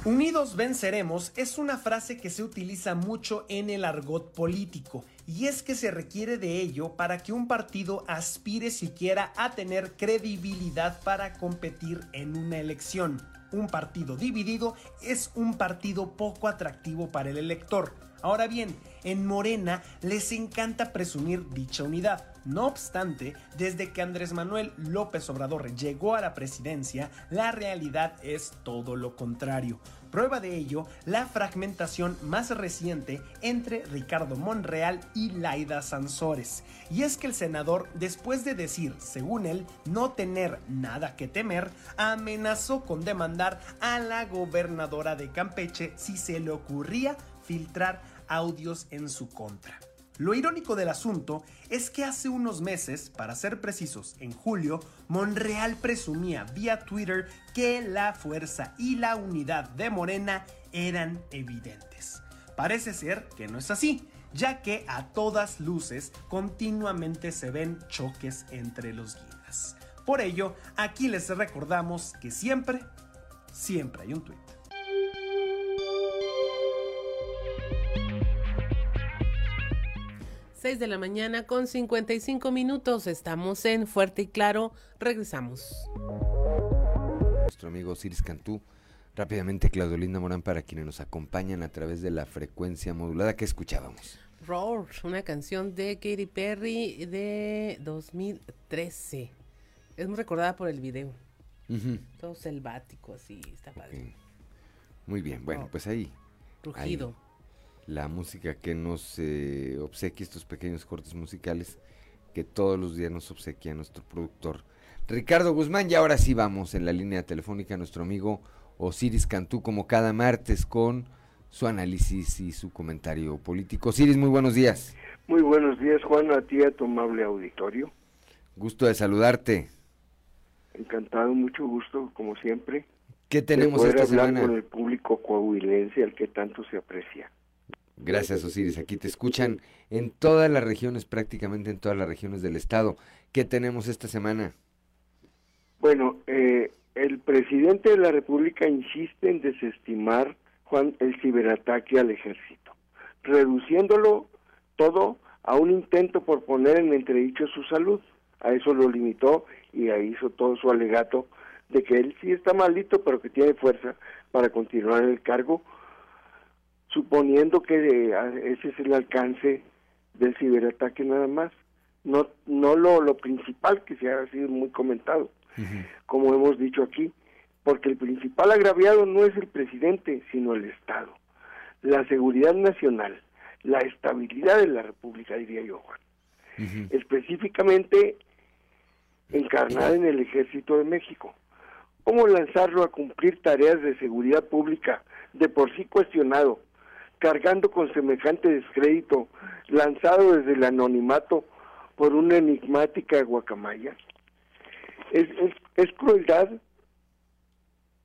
Unidos venceremos es una frase que se utiliza mucho en el argot político y es que se requiere de ello para que un partido aspire siquiera a tener credibilidad para competir en una elección. Un partido dividido es un partido poco atractivo para el elector. Ahora bien, en Morena les encanta presumir dicha unidad. No obstante, desde que Andrés Manuel López Obrador llegó a la presidencia, la realidad es todo lo contrario. Prueba de ello, la fragmentación más reciente entre Ricardo Monreal y Laida Sansores. Y es que el senador, después de decir, según él, no tener nada que temer, amenazó con demandar a la gobernadora de Campeche si se le ocurría filtrar audios en su contra. Lo irónico del asunto es que hace unos meses, para ser precisos, en julio, Monreal presumía vía Twitter que la fuerza y la unidad de Morena eran evidentes. Parece ser que no es así, ya que a todas luces continuamente se ven choques entre los guías. Por ello, aquí les recordamos que siempre, siempre hay un tweet. 6 de la mañana con 55 minutos. Estamos en Fuerte y Claro. Regresamos. Nuestro amigo Ciris Cantú. Rápidamente, Claudolinda Morán, para quienes nos acompañan a través de la frecuencia modulada que escuchábamos. Roar, una canción de Katy Perry de 2013. Es muy recordada por el video. Todo selvático, así, está padre. Muy bien, bueno, pues ahí. Rugido. Ahí la música que nos eh, obsequia estos pequeños cortes musicales que todos los días nos obsequia nuestro productor Ricardo Guzmán. Y ahora sí vamos en la línea telefónica a nuestro amigo Osiris Cantú, como cada martes, con su análisis y su comentario político. Osiris, muy buenos días. Muy buenos días, Juan, a ti a tu amable auditorio. Gusto de saludarte. Encantado, mucho gusto, como siempre. ¿Qué tenemos de esta hablar semana? con el público coahuilense al que tanto se aprecia. Gracias, Osiris. Aquí te escuchan en todas las regiones, prácticamente en todas las regiones del estado. ¿Qué tenemos esta semana? Bueno, eh, el presidente de la República insiste en desestimar, Juan, el ciberataque al ejército, reduciéndolo todo a un intento por poner en entredicho su salud. A eso lo limitó y ahí hizo todo su alegato de que él sí está malito, pero que tiene fuerza para continuar en el cargo, suponiendo que eh, ese es el alcance del ciberataque nada más, no no lo, lo principal que se ha sido muy comentado, como hemos dicho aquí, porque el principal agraviado no es el presidente, sino el Estado, la seguridad nacional, la estabilidad de la República, diría yo, Juan. Específicamente encarnada en el Ejército de México. ¿Cómo lanzarlo a cumplir tareas de seguridad pública de por sí cuestionado, cargando con semejante descrédito, lanzado desde el anonimato por una enigmática guacamaya? Es, es, crueldad,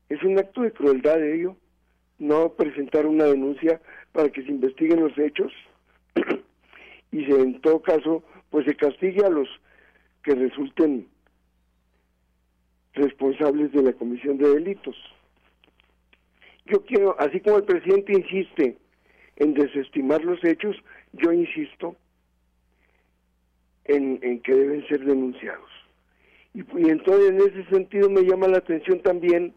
es un acto de crueldad ello, no presentar una denuncia para que se investiguen los hechos y se, en todo caso pues se castigue a los que resulten responsables de la comisión de delitos. Yo quiero, así como el presidente insiste en desestimar los hechos, yo insisto en, que deben ser denunciados. Y, entonces en ese sentido me llama la atención también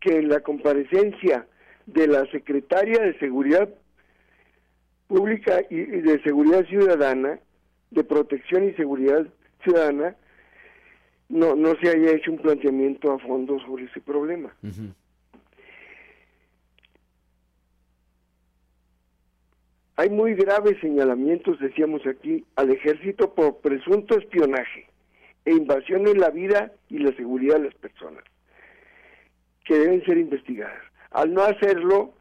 que en la comparecencia de la secretaria de Seguridad Pública y de Seguridad Ciudadana, de Protección y Seguridad Ciudadana, no, no se haya hecho un planteamiento a fondo sobre ese problema. Hay muy graves señalamientos, decíamos aquí, al ejército por presunto espionaje e invasión en la vida y la seguridad de las personas, que deben ser investigadas. Al no hacerlo,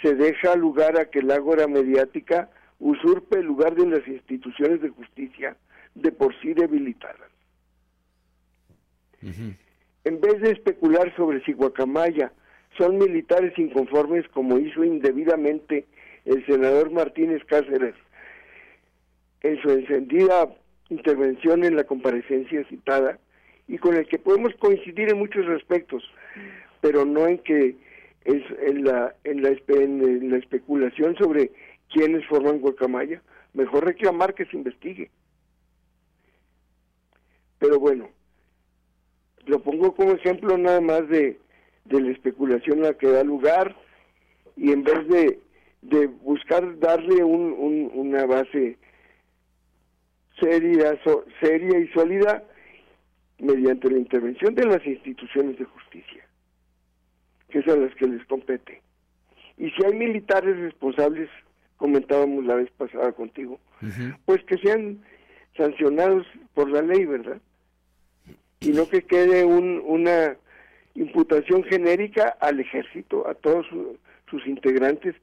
se deja lugar a que el ágora mediática usurpe el lugar de las instituciones de justicia de por sí debilitadas. En vez de especular sobre si Guacamaya son militares inconformes como hizo indebidamente el senador Martínez Cáceres en su encendida intervención en la comparecencia citada y con el que podemos coincidir en muchos aspectos, pero no en que es en la en la, en la especulación sobre quiénes forman Guacamaya, mejor reclamar que se investigue. Pero bueno, lo pongo como ejemplo nada más de, de la especulación a la que da lugar y en vez de, de buscar darle un, un- una base seria, so- seria y sólida mediante la intervención de las instituciones de justicia, que es a las que les compete. Y si hay militares responsables, comentábamos la vez pasada contigo, pues que sean sancionados por la ley, ¿verdad? Y no que quede un, una imputación genérica al ejército, a todos su- sus integrantes,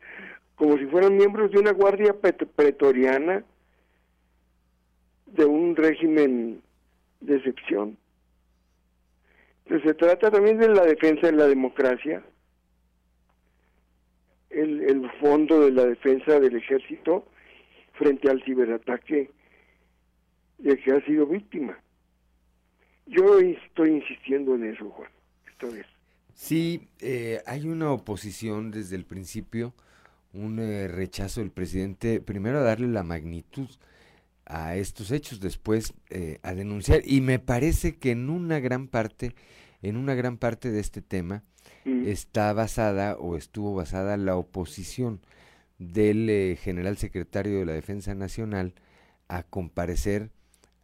como si fueran miembros de una guardia pretoriana de un régimen de excepción. Entonces se trata también de la defensa de la democracia, el, el fondo de la defensa del ejército frente al ciberataque de que ha sido víctima. Yo estoy insistiendo en eso, Juan. Esta vez. Sí, eh, hay una oposición desde el principio, un eh, rechazo del presidente, primero a darle la magnitud a estos hechos, después eh, a denunciar, y me parece que en una gran parte, en una gran parte de este tema, está basada o estuvo basada la oposición del eh, general secretario de la Defensa Nacional a comparecer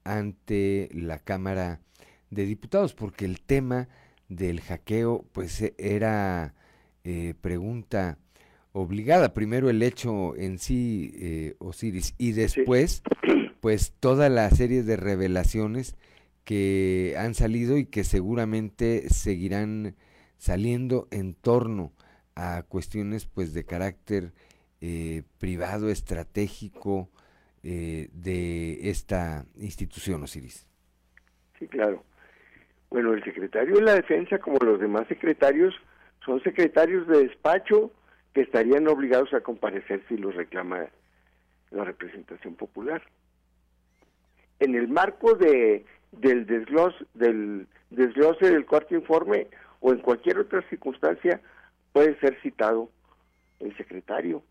ante la Cámara de Diputados, porque el tema del hackeo pues e- era pregunta obligada. Primero el hecho en sí, eh, Osiris, y después pues toda la serie de revelaciones que han salido y que seguramente seguirán saliendo en torno a cuestiones pues de carácter eh, privado, estratégico eh, de esta institución, Osiris. Sí, claro. Bueno, el secretario de la Defensa, como los demás secretarios, son secretarios de despacho que estarían obligados a comparecer si los reclama la representación popular. En el marco de del desglose del desglose del cuarto informe o en cualquier otra circunstancia puede ser citado el secretario.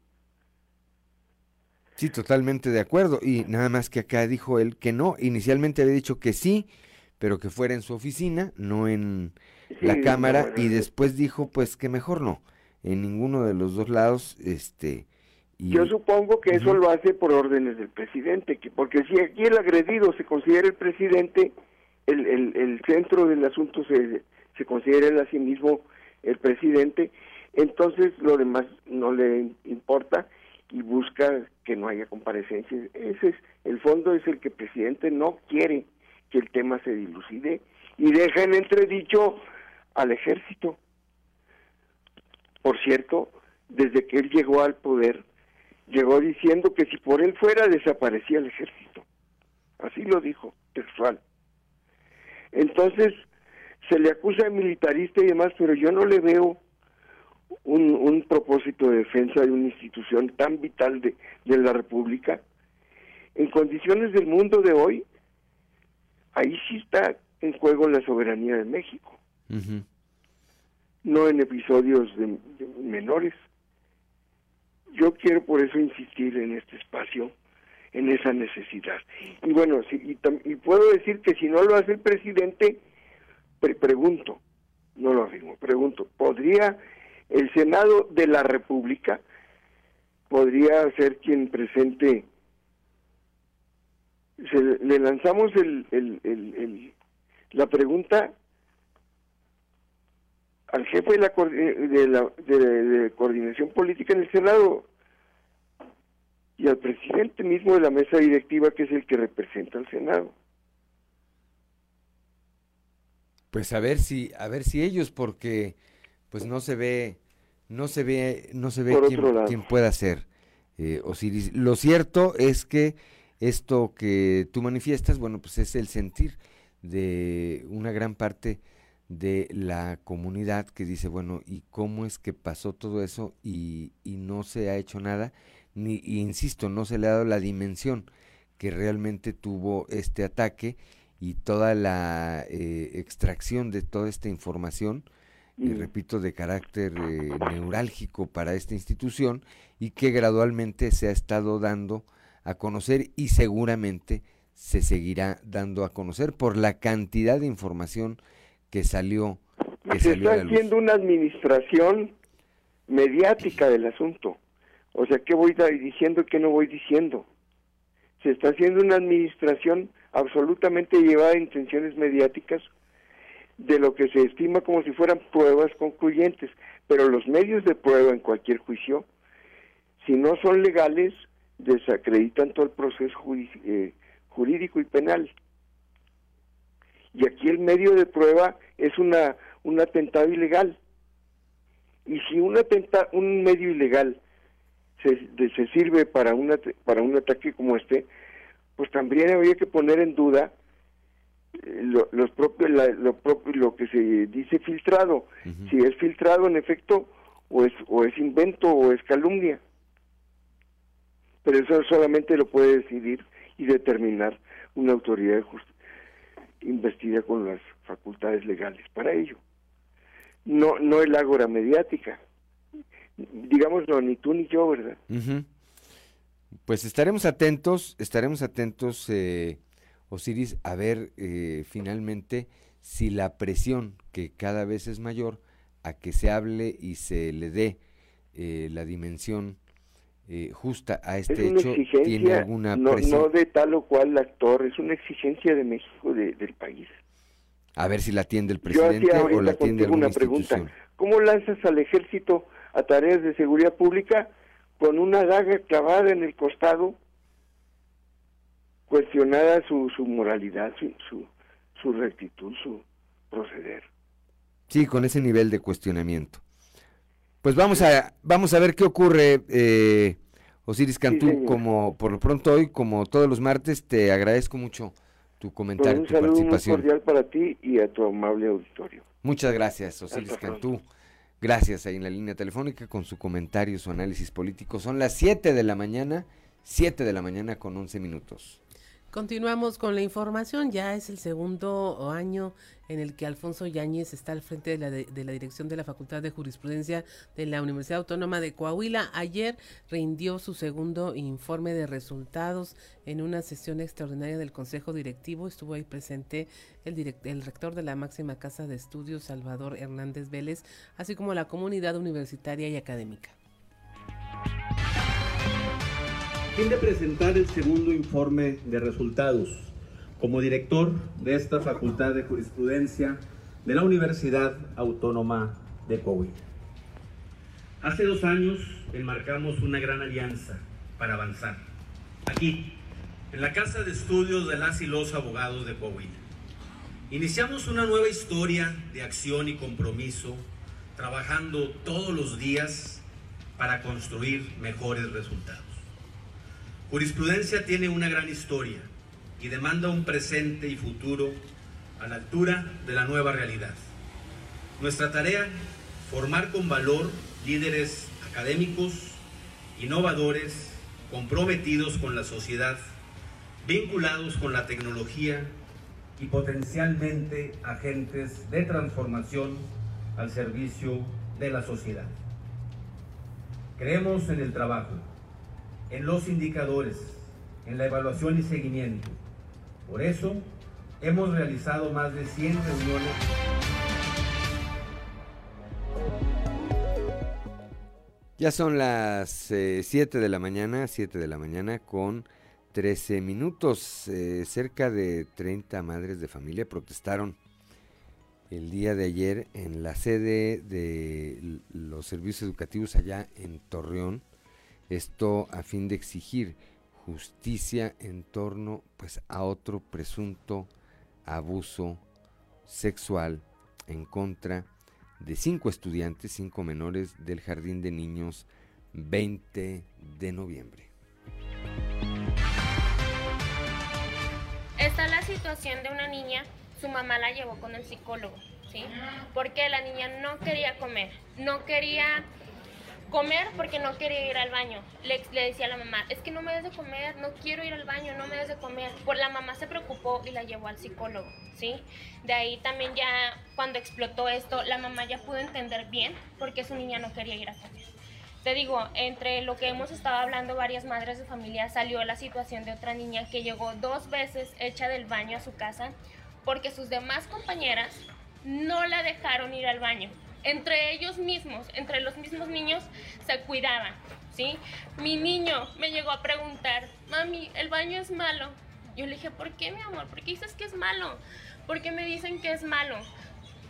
Sí, totalmente de acuerdo. Y nada más que acá dijo él que no. Inicialmente había dicho que sí, pero que fuera en su oficina, no en la cámara. y después dijo, pues que mejor no, en ninguno de los dos lados. este Yo supongo que eso lo hace por órdenes del presidente, que porque si aquí el agredido se considera el presidente, el, el, el centro del asunto se, se considera él a sí mismo el presidente, entonces lo demás no le importa y busca que no haya comparecencia. Ese es el fondo es el que el presidente no quiere que el tema se dilucide y deja en entredicho al ejército. Por cierto, desde que él llegó al poder, llegó diciendo que si por él fuera desaparecía el ejército. Así lo dijo, textual. Entonces, se le acusa de militarista y demás, pero yo no le veo un, propósito de defensa de una institución tan vital de, de la República. En condiciones del mundo de hoy, ahí sí está en juego la soberanía de México, no en episodios de, menores. Yo quiero por eso insistir en este espacio, en esa necesidad. Y bueno, y, y, puedo decir que si no lo hace el presidente, pregunto, no lo afirmo, pregunto, ¿podría el Senado de la República, podría ser quien presente le lanzamos el, el, la pregunta al jefe de la, de la de, coordinación política en el Senado y al presidente mismo de la mesa directiva que es el que representa al Senado. Pues a ver si a ver si ellos porque pues no se ve no se ve no se ve quién, quién, pueda ser eh, Osiris. Lo cierto es que esto que tú manifiestas, bueno, pues es el sentir de una gran parte de la comunidad que dice, bueno, ¿y cómo es que pasó todo eso y, y no se ha hecho nada? Ni, insisto, no se le ha dado la dimensión que realmente tuvo este ataque y toda la eh, extracción de toda esta información, y eh, repito, de carácter eh, neurálgico para esta institución y que gradualmente se ha estado dando a conocer y seguramente se seguirá dando a conocer por la cantidad de información que salió. Que se está haciendo una administración mediática del asunto. O sea, ¿qué voy diciendo y qué no voy diciendo? Se está haciendo una administración absolutamente llevada a intenciones mediáticas de lo que se estima como si fueran pruebas concluyentes. Pero los medios de prueba en cualquier juicio, si no son legales, desacreditan todo el proceso eh, jurídico y penal. Y aquí el medio de prueba es una un atentado ilegal. Y si un atenta, un medio ilegal se, se sirve para una para un ataque como este, pues también habría que poner en duda eh, lo, los propios lo propio lo que se dice filtrado, si es filtrado en efecto o es o es invento o es calumnia pero eso solamente lo puede decidir y determinar una autoridad investida con las facultades legales para ello. No, no el ágora mediática. Digamos, no, ni tú ni yo, ¿verdad? Pues estaremos atentos, estaremos atentos, eh, Osiris, a ver eh, finalmente si la presión, que cada vez es mayor, a que se hable y se le dé eh, la dimensión eh, justa a este hecho tiene alguna no, no de tal o cual actor, es una exigencia de México, del país. A ver si la atiende el presidente o la atiende alguna una pregunta. ¿Cómo lanzas al ejército a tareas de seguridad pública con una daga clavada en el costado, cuestionada su, su moralidad, su, su rectitud, su proceder. Sí, con ese nivel de cuestionamiento. Pues vamos a, vamos a ver qué ocurre, eh, Osiris Cantú, como por lo pronto hoy, como todos los martes, te agradezco mucho tu comentario, pues un tu saludo participación. muy cordial para ti y a tu amable auditorio. Muchas gracias, Osiris Hasta Cantú. Gracias ahí en la línea telefónica con su comentario, su análisis político. Son las 7 de la mañana, 7 de la mañana con 11 minutos. Continuamos con la información. Ya es el segundo año en el que Alfonso Yáñez está al frente de la, de, la dirección de la Facultad de Jurisprudencia de la Universidad Autónoma de Coahuila. Ayer rindió su segundo informe de resultados en una sesión extraordinaria del Consejo Directivo. Estuvo ahí presente el, el rector de la máxima casa de estudios, Salvador Hernández Vélez, así como la comunidad universitaria y académica. Fin de presentar el segundo informe de resultados como director de esta Facultad de Jurisprudencia de la Universidad Autónoma de Coahuila. Hace dos años enmarcamos una gran alianza para avanzar. Aquí, en la Casa de Estudios de las y los Abogados de Coahuila. Iniciamos una nueva historia de acción y compromiso, trabajando todos los días para construir mejores resultados. Jurisprudencia tiene una gran historia y demanda un presente y futuro a la altura de la nueva realidad. Nuestra tarea, formar con valor líderes académicos, innovadores, comprometidos con la sociedad, vinculados con la tecnología y potencialmente agentes de transformación al servicio de la sociedad. Creemos en el trabajo en los indicadores, en la evaluación y seguimiento. Por eso, hemos realizado más de 100 reuniones. Ya son las 7 eh, de la mañana, 7 de la mañana con 13 minutos. Eh, cerca de 30 madres de familia protestaron el día de ayer en la sede de los servicios educativos allá en Torreón esto a fin de exigir justicia en torno pues a otro presunto abuso sexual en contra de cinco estudiantes, cinco menores del Jardín de Niños 20 de noviembre. Está la situación de una niña, su mamá la llevó con el psicólogo, ¿sí? Porque la niña no quería comer, no quería comer porque no quería ir al baño. Le, le, decía a la mamá, es que no me des de comer, no quiero ir al baño, no me des de comer. Por la mamá se preocupó y la llevó al psicólogo, ¿sí? De ahí también ya cuando explotó esto, la mamá ya pudo entender bien por qué su niña no quería ir a comer. Te digo, entre lo que hemos estado hablando varias madres de familia, salió la situación de otra niña que llegó dos veces hecha del baño a su casa porque sus demás compañeras no la dejaron ir al baño entre ellos mismos, entre los mismos niños, se cuidaban, ¿sí? Mi niño me llegó a preguntar, mami, el baño es malo. Yo le dije, ¿por qué, mi amor? ¿Por qué dices que es malo? ¿Por qué me dicen que es malo?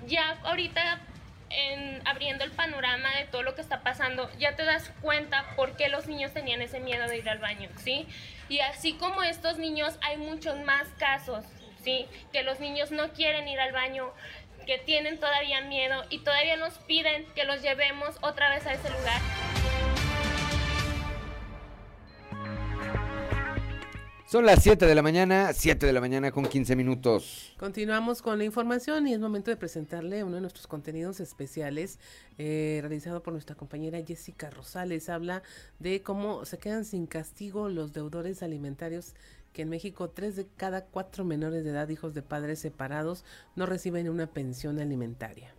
Ya ahorita, en, abriendo el panorama de todo lo que está pasando, ya te das cuenta por qué los niños tenían ese miedo de ir al baño, ¿sí? Y así como estos niños, hay muchos más casos, ¿sí? Que los niños no quieren ir al baño, que tienen todavía miedo y todavía nos piden que los llevemos otra vez a ese lugar. Son las 7 de la mañana, 7 de la mañana con 15 minutos. Continuamos con la información y es momento de presentarle uno de nuestros contenidos especiales eh, realizado por nuestra compañera Jessica Rosales. Habla de cómo se quedan sin castigo los deudores alimentarios que en México tres de cada cuatro menores de edad, hijos de padres separados, no reciben una pensión alimentaria.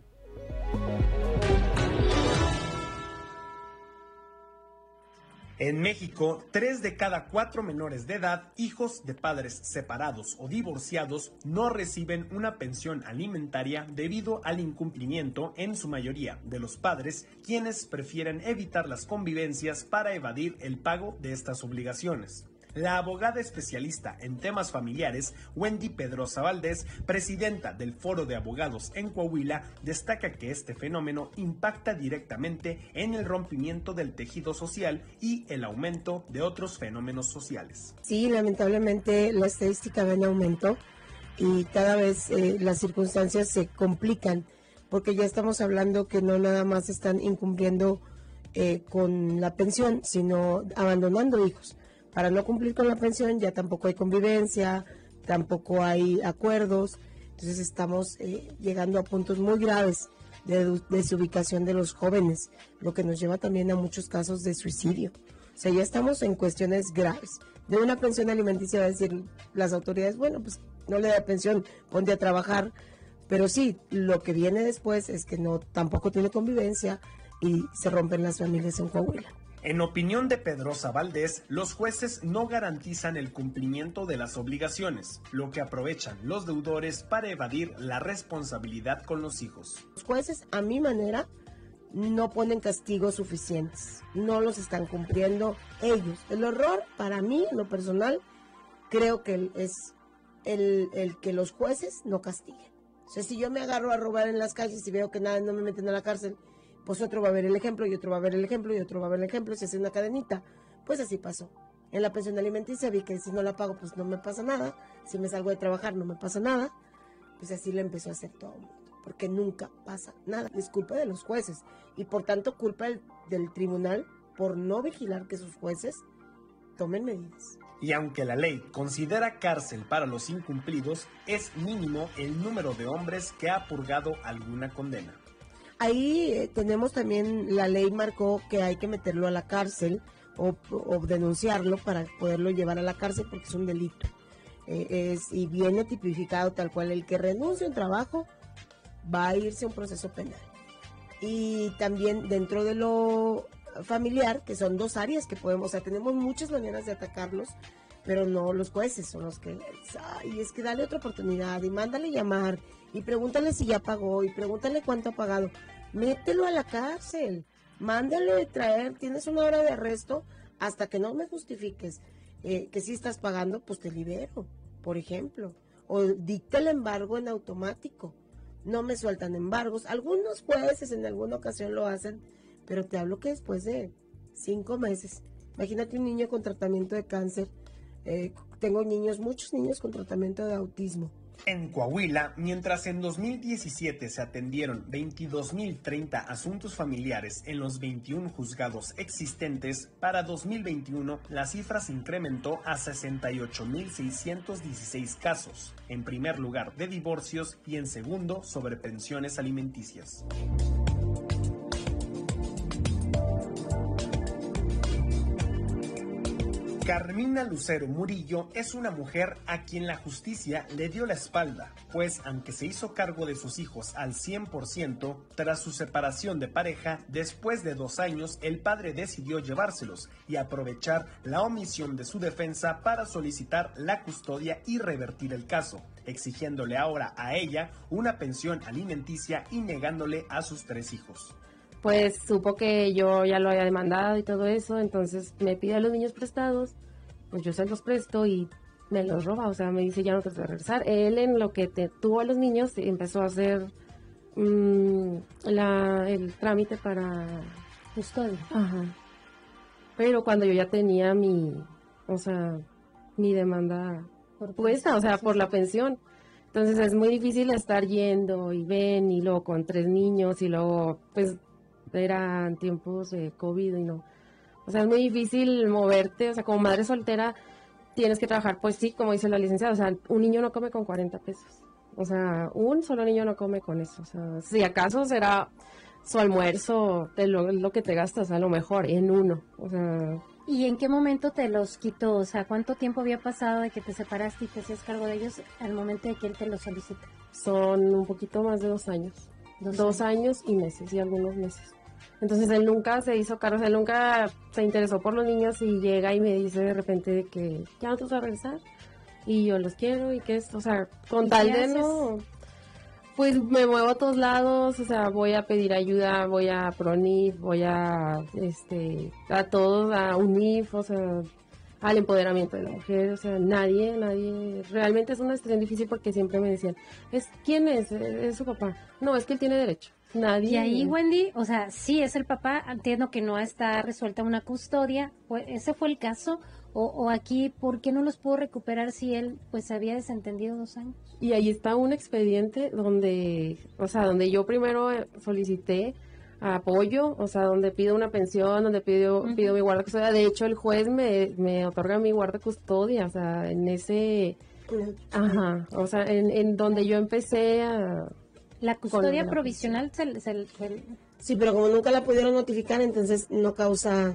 En México, tres de cada cuatro menores de edad, hijos de padres separados o divorciados, no reciben una pensión alimentaria debido al incumplimiento, en su mayoría, de los padres, quienes prefieren evitar las convivencias para evadir el pago de estas obligaciones. La abogada especialista en temas familiares, Wendy Pedrosa Valdés, presidenta del Foro de Abogados en Coahuila, destaca que este fenómeno impacta directamente en el rompimiento del tejido social y el aumento de otros fenómenos sociales. Sí, lamentablemente la estadística va en aumento. y cada vez eh, las circunstancias se complican porque ya estamos hablando que no nada más están incumpliendo eh, con la pensión, sino abandonando hijos. Para no cumplir con la pensión ya tampoco hay convivencia, tampoco hay acuerdos, entonces estamos eh, llegando a puntos muy graves de desubicación de los jóvenes, lo que nos lleva también a muchos casos de suicidio. O sea, ya estamos en cuestiones graves. De una pensión alimenticia va a decir las autoridades, bueno, pues no le da pensión, ponte a trabajar, pero sí, lo que viene después es que no tampoco tiene convivencia y se rompen las familias en Coahuila. En opinión de Pedrosa Valdés, los jueces no garantizan el cumplimiento de las obligaciones, lo que aprovechan los deudores para evadir la responsabilidad con los hijos. Los jueces, a mi manera, no ponen castigos suficientes, no los están cumpliendo ellos. El horror, para mí, en lo personal, creo que es el, el que los jueces no castiguen. O si yo me agarro a robar en las calles y veo que nada, no me meten a la cárcel, pues otro va a ver el ejemplo y otro va a ver el ejemplo y otro va a ver el ejemplo, se hace una cadenita. Pues así pasó. En la pensión alimenticia vi que si no la pago, pues no me pasa nada. Si me salgo de trabajar, no me pasa nada. Pues así lo empezó a hacer todo el mundo. Porque nunca pasa nada. Es culpa de los jueces. Y por tanto, culpa del tribunal por no vigilar que sus jueces tomen medidas. Y aunque la ley considera cárcel para los incumplidos, es mínimo el número de hombres que ha purgado alguna condena. Ahí eh, tenemos también, la ley marcó que hay que meterlo a la cárcel o, denunciarlo para poderlo llevar a la cárcel porque es un delito. Eh, es, y viene tipificado tal cual, el que renuncia a un trabajo va a irse a un proceso penal. Y también dentro de lo familiar, que son dos áreas que podemos, o sea, tenemos muchas maneras de atacarlos, pero no los jueces son los que, ay, es que dale otra oportunidad y mándale llamar y pregúntale si ya pagó y pregúntale cuánto ha pagado. Mételo a la cárcel, mándalo de traer, tienes una hora de arresto hasta que no me justifiques eh, que si estás pagando, pues te libero, por ejemplo. O dicta el embargo en automático. No me sueltan embargos. Algunos jueces en alguna ocasión lo hacen, pero te hablo que después de cinco meses. Imagínate un niño con tratamiento de cáncer. Eh, tengo niños, muchos niños con tratamiento de autismo en Coahuila, mientras en 2017 se atendieron 22.030 asuntos familiares en los 21 juzgados existentes, para 2021 la cifra se incrementó a 68.616 casos, en primer lugar de divorcios y en segundo sobre pensiones alimenticias. Carmina Lucero Murillo es una mujer a quien la justicia le dio la espalda, pues aunque se hizo cargo de sus hijos al 100%, tras su separación de pareja, después de dos años, el padre decidió llevárselos y aprovechar la omisión de su defensa para solicitar la custodia y revertir el caso, exigiéndole ahora a ella una pensión alimenticia y negándole a sus tres hijos pues supo que yo ya lo había demandado y todo eso, entonces me pide a los niños prestados, pues yo se los presto y me los roba, o sea, me dice ya no te voy a regresar. Él en lo que te, tuvo a los niños empezó a hacer mm, la, el trámite para custodia. Ajá. Pero cuando yo ya tenía mi, o sea, mi demanda puesta, o sea, por la pensión. Entonces es muy difícil estar yendo y ven y luego con tres niños y luego pues eran tiempos de COVID y no. O sea, es muy difícil moverte, o sea, como madre soltera tienes que trabajar, pues sí, como dice la licenciada, o sea, un niño no come con 40 pesos. O sea, un solo niño no come con eso. O sea, si acaso será su almuerzo de lo, lo que te gastas a lo mejor en uno. O sea, ¿Y en qué momento te los quitó? O sea, ¿cuánto tiempo había pasado de que te separaste y te hacías cargo de ellos al momento de que él te los solicita? Son un poquito más de dos años. Dos, años y meses y algunos meses. Entonces él nunca se hizo cargo, él nunca se interesó por los niños y llega y me dice de repente que ya no te vas a regresar y yo los quiero y que es, o sea, con tal de no, pues me muevo a todos lados, o sea, voy a pedir ayuda, voy a PRONIF, voy a, este, a todos, a UNIF, o sea, al empoderamiento de la mujer, o sea, nadie, nadie, realmente es una situación difícil porque siempre me decían, es, ¿quién es? Es su papá. No, es que él tiene derecho. Nadie. Y ahí, Wendy, o sea, sí es el papá, entiendo que no está resuelta una custodia, ¿ese fue el caso? O, o aquí, ¿por qué no los pudo recuperar si él pues había desentendido dos años? Y ahí está un expediente donde, o sea, donde yo primero eh, solicité apoyo, o sea, donde pido una pensión, donde pido, pido mi guarda custodia. De hecho, el juez me, me otorga mi guarda custodia, o sea, en ese... Ajá, o sea, en, en donde yo empecé a... La custodia la- provisional se, se- se- Sí, pero como nunca la pudieron notificar, entonces no causa,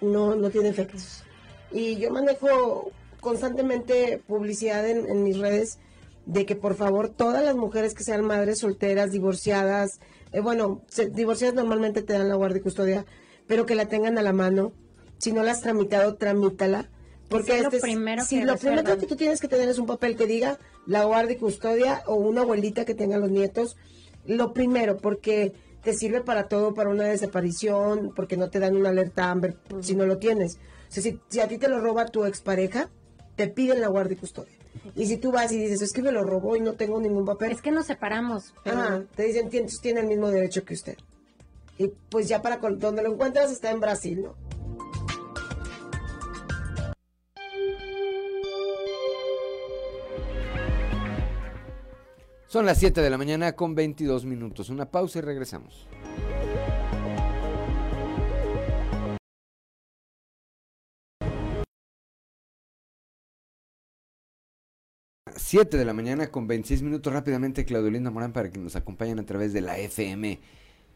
no, no tiene efectos. Y yo manejo constantemente publicidad en, en mis redes de que por favor todas las mujeres que sean madres solteras, divorciadas, eh, bueno, se- divorciadas normalmente te dan la guardia y custodia, pero que la tengan a la mano. Si no la has tramitado, tramítala. Porque este es- primero que lo primero que tú tienes que tener es un papel que diga la guardia y custodia o una abuelita que tenga los nietos. Lo primero, porque te sirve para todo, para una desaparición, porque no te dan una alerta Amber si no lo tienes. O sea, si, si a ti te lo roba tu expareja, te piden la guardia y custodia. Y si tú vas y dices, es que me lo robó y no tengo ningún papel. Es que nos separamos. pero- Ah, te dicen, "Tien- tiene el mismo derecho que usted. Y pues ya para donde lo encuentras está en Brasil, ¿no? Son las 7 de la mañana con 22 minutos. Una pausa y regresamos. Siete de la mañana con 26 minutos rápidamente Claudelinda Morán para que nos acompañen a través de la FM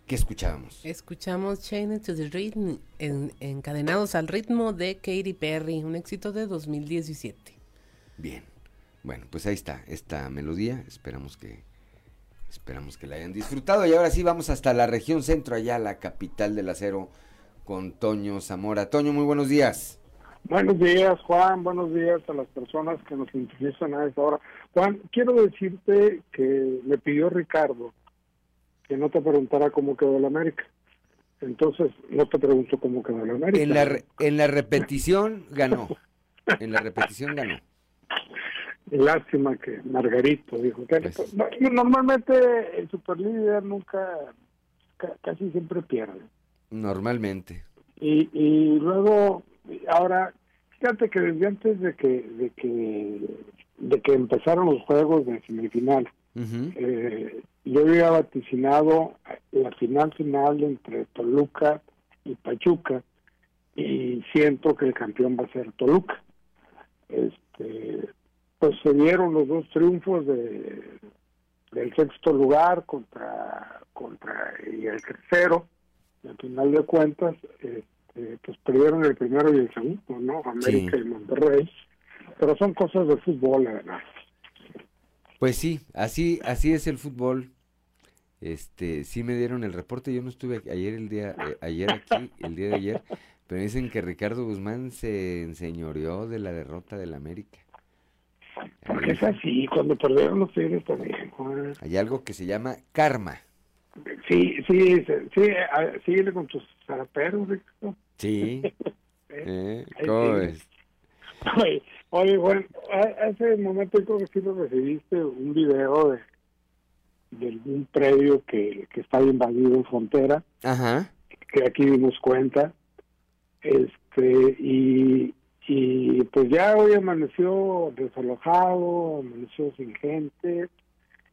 que escuchábamos. Escuchamos Chained to the Rhythm, en- encadenados al ritmo de Katy Perry, un éxito de 2017. Bien. Bueno, pues ahí está esta melodía. Esperamos que esperamos que la hayan disfrutado. Y ahora sí vamos hasta la región centro, allá la capital del acero, con Toño Zamora. Toño, muy buenos días. Buenos días, Juan. Buenos días a las personas que nos sintonizan a esta hora. Juan, quiero decirte que me pidió Ricardo que no te preguntara cómo quedó el América. Entonces, no te pregunto cómo quedó el América. En la, re- en la repetición ganó. En la repetición ganó. Lástima que Margarito dijo que Pues. no, normalmente el superlíder nunca, ca- casi siempre pierde. Normalmente. Y, y luego, ahora, fíjate que desde antes de que, de que, de que empezaron los juegos de semifinal, eh, yo había vaticinado la final final entre Toluca y Pachuca y siento que el campeón va a ser Toluca. Este, pues se dieron los dos triunfos de, del sexto lugar contra contra y el tercero. Y al final de cuentas, este, pues perdieron el primero y el segundo, ¿no? América Sí. y Monterrey. Pero son cosas de fútbol, además. Pues sí, así, así es el fútbol. Este, sí me dieron el reporte, yo no estuve aquí- ayer el día, eh, ayer aquí, el día de ayer, pero dicen que Ricardo Guzmán se enseñoreó de la derrota del América. Porque es así, cuando perdieron los Tigres también. Hay algo que se llama karma. Sí, sí, sí, sí, con tus zaraperos, Ricardo. Sí. ¿Eh? Ahí ¿Cómo ves? Oye, oye, bueno, hace un momento creo que sí lo recibiste un video de, de un predio que, que estaba invadido en frontera, Ajá. que aquí dimos cuenta, este, y, y pues ya hoy amaneció desalojado, amaneció sin gente,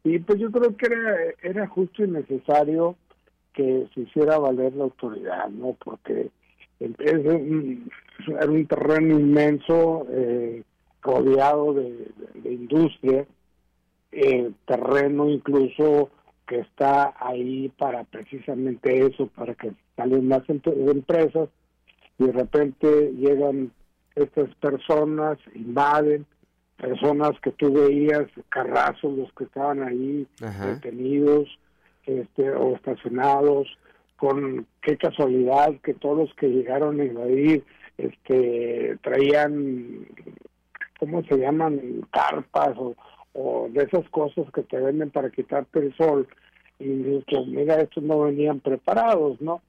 y pues yo creo que era, era justo y necesario que se hiciera valer la autoridad, ¿no? Porque es un, era un terreno inmenso, eh, rodeado de, industria, eh, terreno incluso que está ahí para precisamente eso, para que salen más empresas y de repente llegan estas personas, invaden, personas que tú veías, carrazos los que estaban ahí Ajá. detenidos este, o estacionados, con qué casualidad que todos los que llegaron a invadir este, traían, ¿cómo se llaman? Carpas o, o de esas cosas que te venden para quitarte el sol. Y dices, mira, estos no venían preparados, ¿no?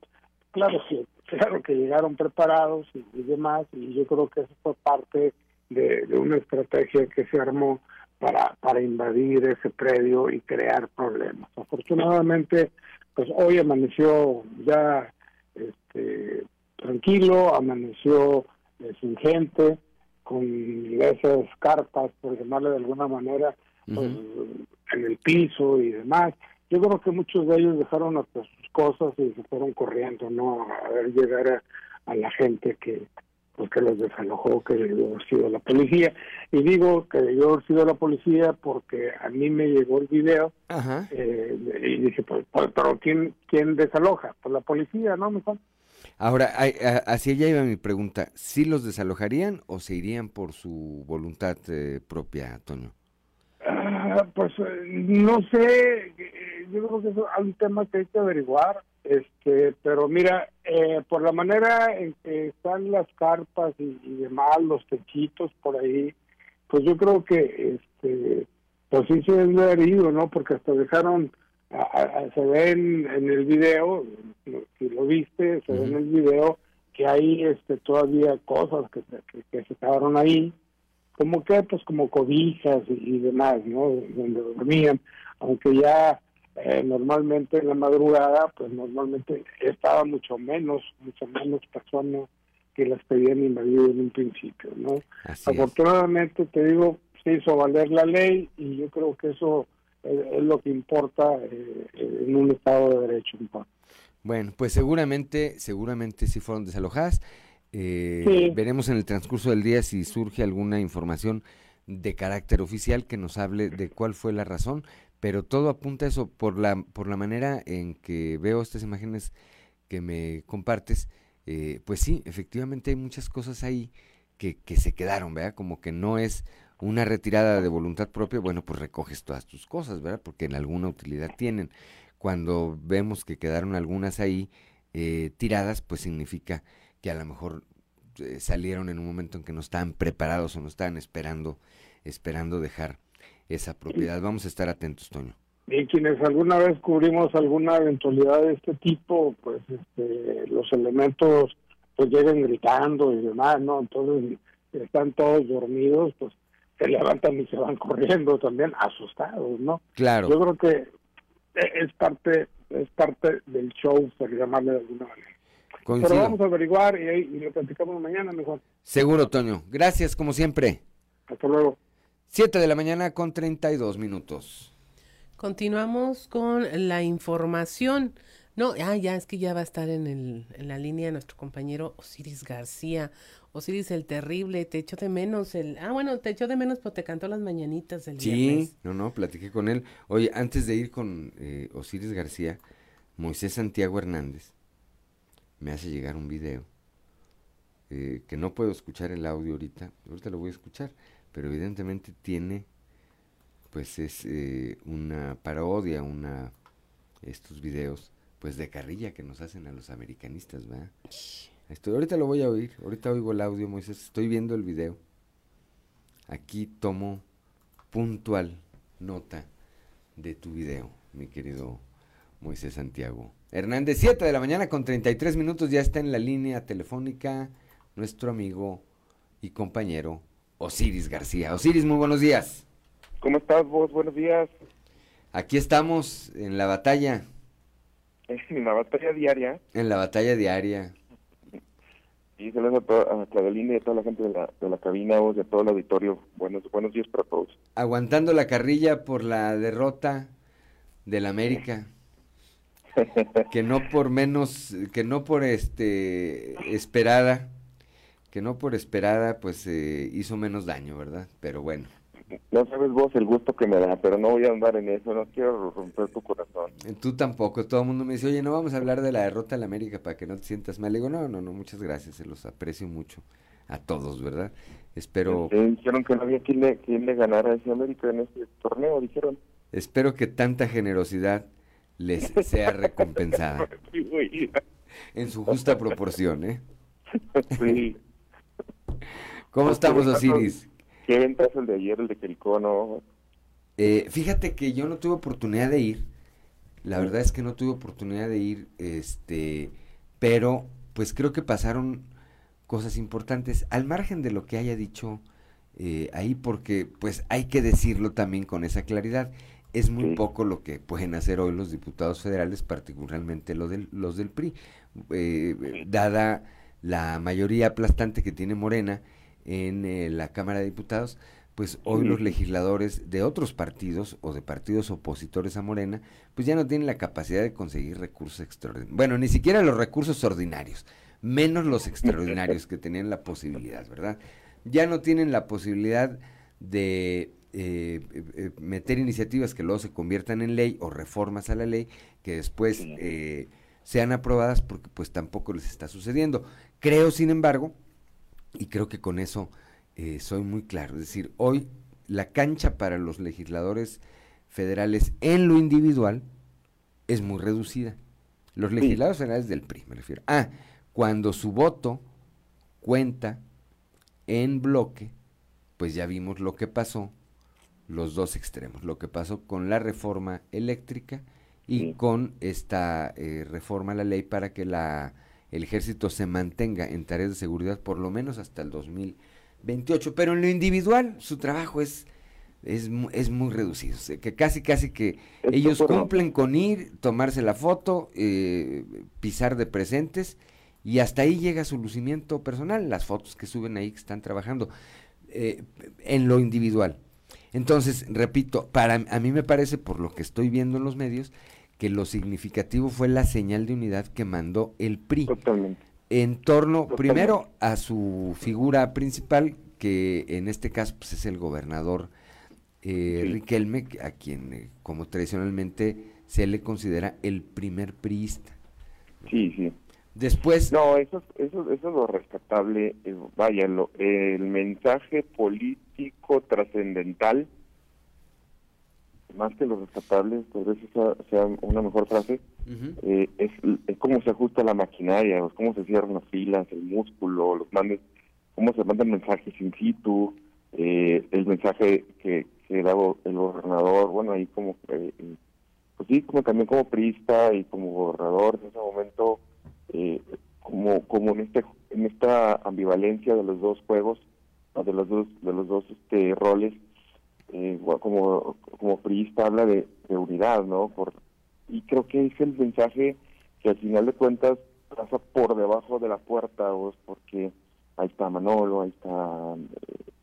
Claro que, claro que llegaron preparados y, y demás, y yo creo que eso fue parte de, de una estrategia que se armó para, para invadir ese predio y crear problemas. Afortunadamente, pues hoy amaneció ya este, tranquilo, amaneció eh, sin gente, con esas carpas, por llamarle de alguna manera, pues, en el piso y demás. Yo creo que muchos de ellos dejaron hasta sus cosas y se fueron corriendo, ¿no? A ver llegar a, a la gente que pues que los desalojó, que debió haber sido la policía. Y digo que debió haber sido la policía porque a mí me llegó el video Ajá. eh, y dije, pues, pues, pero ¿quién, ¿quién desaloja? Pues la policía, ¿no? Mejor. Ahora, hacia allá iba mi pregunta. ¿Sí los desalojarían o se irían por su voluntad eh, propia, Toño? Ah, pues eh, no sé, eh, yo creo que es un tema que hay que averiguar, este, pero mira, eh, por la manera en que están las carpas y, y demás, los techitos por ahí, pues yo creo que, este, pues sí se deben de haber ido, ¿no? Porque hasta dejaron, a- se ve en, el video, si lo viste, se ve en el video que hay, este, todavía cosas que, se- que, que se quedaron ahí, como que pues como cobijas y, y demás, ¿no? Donde dormían, aunque ya eh, normalmente en la madrugada, pues normalmente estaba mucho menos, mucho menos personas que las que habían invadido en un principio, ¿no? Afortunadamente, te digo, se hizo valer la ley y yo creo que eso es, es lo que importa eh, en un Estado de Derecho. ¿no? Bueno, pues seguramente, seguramente sí fueron desalojadas. Eh, Sí. Veremos en el transcurso del día si surge alguna información de carácter oficial que nos hable de cuál fue la razón, pero todo apunta a eso por la por la manera en que veo estas imágenes que me compartes. eh, pues sí, efectivamente hay muchas cosas ahí que, que se quedaron, ¿verdad? Como que no es una retirada de voluntad propia, bueno, pues recoges todas tus cosas, ¿verdad? Porque en alguna utilidad tienen. Cuando vemos que quedaron algunas ahí eh, tiradas, pues significa que a lo mejor eh, salieron en un momento en que no estaban preparados o no estaban esperando, esperando dejar esa propiedad. Vamos a estar atentos, Toño. Y quienes alguna vez cubrimos alguna eventualidad de este tipo, pues este, los elementos pues llegan gritando y demás, ¿no? Entonces están todos dormidos, pues se levantan y se van corriendo también asustados, ¿no? Claro. Yo creo que e- es parte es parte del show, por llamarle de alguna manera. Coincido. Pero vamos a averiguar y, ahí- y lo platicamos mañana mejor. Seguro, Toño. Gracias, como siempre. Hasta luego. 7 de la mañana con 32 minutos. Continuamos con la información. No, ah, ya es que ya va a estar en, el, en la línea nuestro compañero Osiris García. Osiris el terrible, te echo de menos el... Ah, bueno, te echo de menos, pero te cantó las mañanitas del viernes. Sí, no, no, platiqué con él. Oye, antes de ir con eh, Osiris García, Moisés Santiago Hernández me hace llegar un video eh, que no puedo escuchar el audio ahorita. Ahorita lo voy a escuchar, pero evidentemente tiene, pues es eh, una parodia, una estos videos, pues de carrilla que nos hacen a los americanistas, ¿verdad? Esto, ahorita lo voy a oír, ahorita oigo el audio, Moisés, estoy viendo el video. Aquí tomo puntual nota de tu video, mi querido Moisés Santiago. Hernández, 7 de la mañana con 33 minutos, ya está en la línea telefónica nuestro amigo y compañero Osiris García. Osiris, muy buenos días. ¿Cómo estás vos? Buenos días. Aquí estamos en la batalla, En la batalla diaria. en la batalla diaria. Y saludos a, toda, a Claudelina y a toda la gente de la, de la cabina, vos, y a todo el auditorio. Buenos, buenos días para todos. Aguantando la carrilla por la derrota del América. que no por menos, que no por este esperada, que no por esperada, pues eh, hizo menos daño, ¿verdad? Pero bueno, No sabes vos el gusto que me da, pero no voy a andar en eso. No quiero romper tu corazón. eh, tú tampoco, todo el mundo me dice, oye, no vamos a hablar de la derrota del América para que no te sientas mal. Le digo, no, no, no, muchas gracias, se los aprecio mucho a todos, ¿verdad? Espero, dijeron que no había quien le, quien le ganara a ese América en este torneo, dijeron. espero que tanta generosidad les sea recompensada en su justa proporción, ¿eh? sí. ¿Cómo estamos, Osiris? ¿Qué ventazo el de ayer, el de Jericó, no? Eh, fíjate que yo no tuve oportunidad de ir. La verdad es que no tuve oportunidad de ir, este, pero pues creo que pasaron cosas importantes al margen de lo que haya dicho eh, ahí, porque pues hay que decirlo también con esa claridad. Es muy poco lo que pueden hacer hoy los diputados federales, particularmente lo del, los del PRI, eh, dada la mayoría aplastante que tiene Morena en eh, la Cámara de Diputados, pues hoy los legisladores de otros partidos o de partidos opositores a Morena, pues ya no tienen la capacidad de conseguir recursos extraordinarios. Bueno, ni siquiera los recursos ordinarios, menos los extraordinarios que tenían la posibilidad, ¿verdad? Ya no tienen la posibilidad de eh, eh, meter iniciativas que luego se conviertan en ley o reformas a la ley que después eh, sean aprobadas porque pues tampoco les está sucediendo. Creo, sin embargo, y creo que con eso soy muy claro, es decir, hoy la cancha para los legisladores federales en lo individual es muy reducida. Los legisladores federales del PRI, me refiero. Ah, cuando su voto cuenta en bloque, pues ya vimos lo que pasó, los dos extremos, lo que pasó con la reforma eléctrica y con esta eh, reforma a la ley para que la, el ejército se mantenga en tareas de seguridad por lo menos hasta el 2028. Pero en lo individual su trabajo es, es, es muy reducido, que casi casi que ellos cumplen con ir, tomarse la foto, eh, pisar de presentes y hasta ahí llega su lucimiento personal, las fotos que suben ahí que están trabajando eh, en lo individual. Entonces, repito, para a mí me parece, por lo que estoy viendo en los medios, que lo significativo fue la señal de unidad que mandó el PRI. Totalmente. En torno, primero, a su figura principal, que en este caso pues, es el gobernador eh, Riquelme, a quien, eh, como tradicionalmente, se le considera el primer priista. Sí, sí. Después. No, eso, eso, eso es lo rescatable. Eh, vaya, lo, el mensaje político trascendental, más que lo rescatable, tal vez esa sea una mejor frase, eh, es, es, cómo se ajusta la maquinaria, es cómo se cierran las filas, el músculo, los mandes, cómo se mandan mensajes in situ, eh, el mensaje que, que el gobernador, bueno, ahí como, pues sí, como también como priista y como gobernador en ese momento eh, como como en este en esta ambivalencia de los dos juegos de los dos de los dos este roles eh, como como priista habla de, unidad no por y creo que es el mensaje que al final de cuentas pasa por debajo de la puerta o porque ahí está Manolo ahí está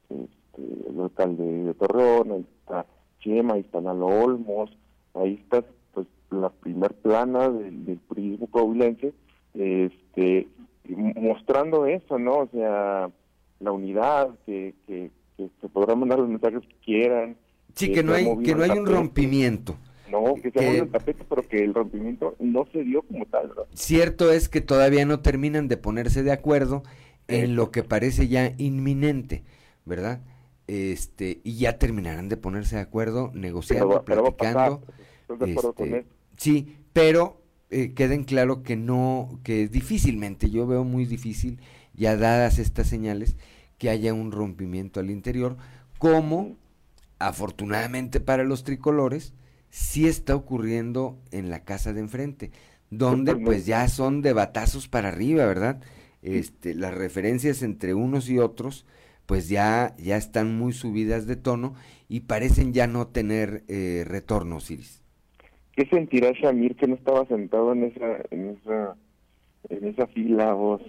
eh, este, el alcalde de Torreón ahí está Chema ahí está Nalo Olmos ahí está pues la primer plana del, del prismo coahuilense este, mostrando eso, ¿no? O sea, la unidad, que, que, se podrán mandar los mensajes que quieran. Sí, que, no hay, que no hay un rompimiento. No, que se que, el tapete, pero que el rompimiento no se dio como tal, ¿verdad? Cierto es que todavía no terminan de ponerse de acuerdo en lo que parece ya inminente, ¿verdad? Este, y ya terminarán de ponerse de acuerdo, negociando, platicando. Este, sí, pero eh, queden claro que no, que difícilmente, yo veo muy difícil, ya dadas estas señales, que haya un rompimiento al interior, como afortunadamente para los tricolores, sí está ocurriendo en la casa de enfrente, donde pues ya son de batazos para arriba, ¿verdad? Este, las referencias entre unos y otros, pues ya, ya están muy subidas de tono y parecen ya no tener eh, retorno, Iris. ¿Qué sentirá Shamir que no estaba sentado en esa en esa en esa fila vos?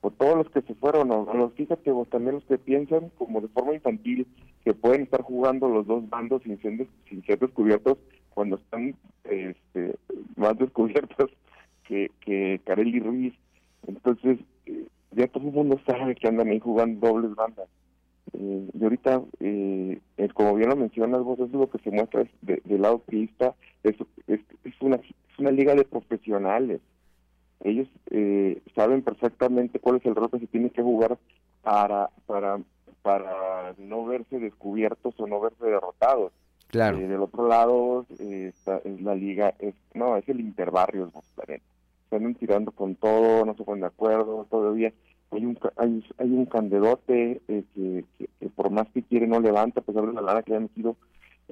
O todos los que se fueron, o, los fíjate vos también los que piensan como de forma infantil que pueden estar jugando los dos bandos sin ser, sin ser descubiertos cuando están este, más descubiertos que, que Carelli Ruiz. Entonces, eh, ya todo el mundo sabe que andan ahí jugando dobles bandas. Eh, y ahorita, eh, como bien lo mencionas vos, eso es lo que se muestra de, del lado priista, es, es, una, es una liga de profesionales. Ellos eh, saben perfectamente cuál es el rol que se tiene que jugar para, para, para no verse descubiertos o no verse derrotados. Claro. del otro lado, está, es la liga, es, no, es el interbarrios, están tirando con todo, no se ponen de acuerdo todavía hay un hay, un candedote eh, que, por más que quiere no levanta a pesar de la lana que ha metido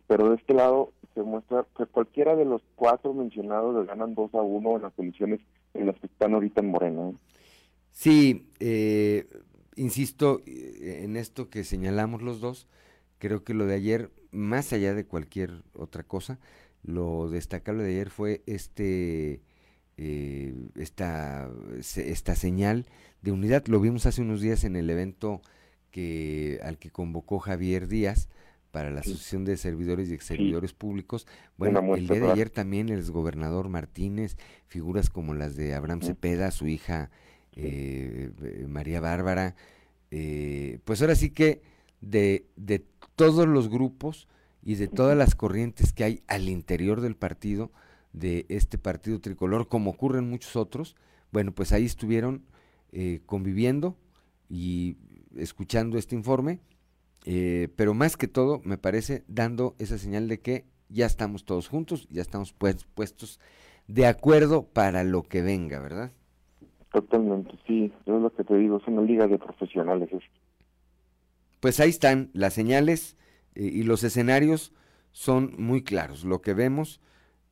pero de este lado se muestra que cualquiera de los cuatro mencionados le ganan 2 a 1 en las condiciones en las que están ahorita en Morena ¿eh? sí eh, insisto en esto que señalamos los dos creo que lo de ayer más allá de cualquier otra cosa lo destacable de ayer fue este eh, esta, esta señal de unidad. Lo vimos hace unos días en el evento que al que convocó Javier Díaz para la Asociación de Servidores y Servidores Públicos. Bueno, el día de ayer también el exgobernador Martínez, figuras como las de Abraham Cepeda, su hija eh, eh, María Bárbara, eh, pues ahora sí que de, de todos los grupos y de todas las corrientes que hay al interior del partido, de este partido tricolor, como ocurre en muchos otros, bueno, pues ahí estuvieron conviviendo y escuchando este informe eh, pero más que todo, me parece, dando esa señal de que ya estamos todos juntos, ya estamos pues, puestos de acuerdo para lo que venga, ¿verdad? Totalmente, sí, es lo que te digo, es una liga de profesionales. Pues ahí están las señales eh, y los escenarios son muy claros, lo que vemos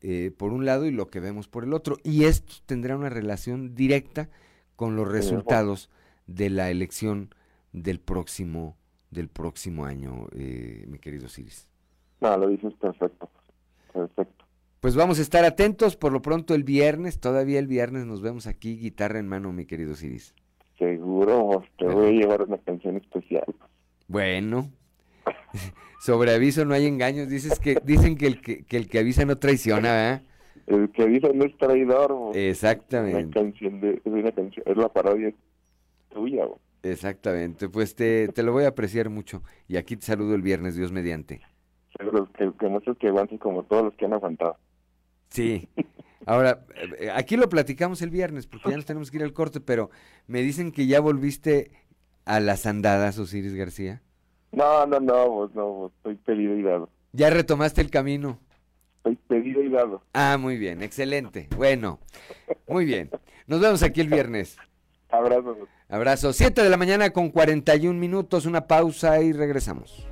eh, por un lado y lo que vemos por el otro, y esto tendrá una relación directa con los resultados de la elección del próximo del próximo año, eh, mi querido Ciris. No, lo dices perfecto, perfecto. Pues vamos a estar atentos, por lo pronto el viernes, todavía el viernes nos vemos aquí, guitarra en mano, mi querido Ciris. Seguro, te voy a llevar una canción especial. Bueno, sobre aviso no hay engaños, dices que dicen que el que, el que avisa no traiciona, ¿verdad? El que avisa no es traidor. Exactamente. canción de, es, una canción, es la parodia tuya. Exactamente, pues te, te, lo voy a apreciar mucho. Y aquí te saludo el viernes, Dios mediante. Seguro que, que muchos que aguanten como todos los que han aguantado. Sí. Ahora, eh, aquí lo platicamos el viernes porque ya nos tenemos que ir al corte, pero me dicen que ya volviste a las andadas, Osiris García. No, no, no, no, estoy pedido y dado. ¿Ya retomaste el camino? Estoy pedido y dado. Ah, muy bien, excelente. Bueno, muy bien. Nos vemos aquí el viernes. Abrazos. Abrazo. 7 de la mañana con 41 minutos, una pausa y regresamos.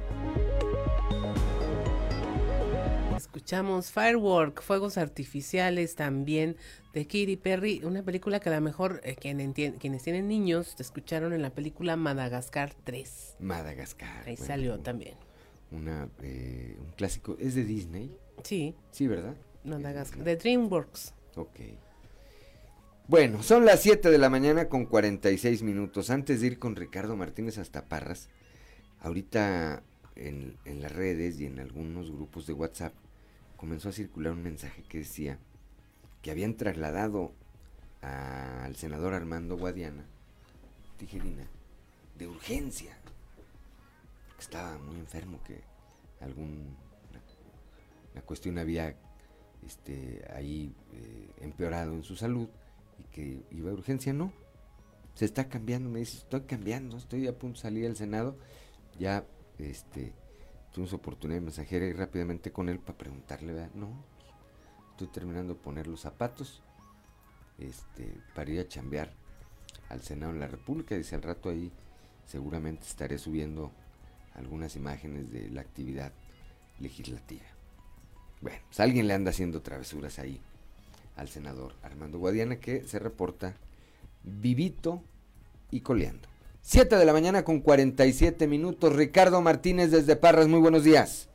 Escuchamos Firework, Fuegos Artificiales también de Katy Perry, una película que a lo mejor eh, quienes tienen niños te escucharon en la película Madagascar 3. Madagascar. Ahí salió también. Una, eh, un clásico, ¿es de Disney? Sí. Sí, ¿verdad? Madagascar, de DreamWorks. Ok. Bueno, son las 7 de la mañana con 46 minutos. Antes de ir con Ricardo Martínez hasta Parras, ahorita en, las redes y en algunos grupos de WhatsApp comenzó a circular un mensaje que decía que habían trasladado al senador Armando Guadiana, tijerina, de urgencia. Estaba muy enfermo, que algún la cuestión había este, ahí eh, empeorado en su salud y que iba a urgencia, no. Se está cambiando, me dice, estoy cambiando, estoy a punto de salir al Senado. Ya, este, tuvimos oportunidad de mensajear y rápidamente con él para preguntarle, ¿verdad? No, estoy terminando de poner los zapatos este, para ir a chambear al Senado de la República. Dice, al rato ahí seguramente estaré subiendo algunas imágenes de la actividad legislativa. Bueno, pues alguien le anda haciendo travesuras ahí al senador Armando Guadiana que se reporta vivito y coleando. 7 de la mañana con 47 minutos. Ricardo Martínez desde Parras, muy buenos días.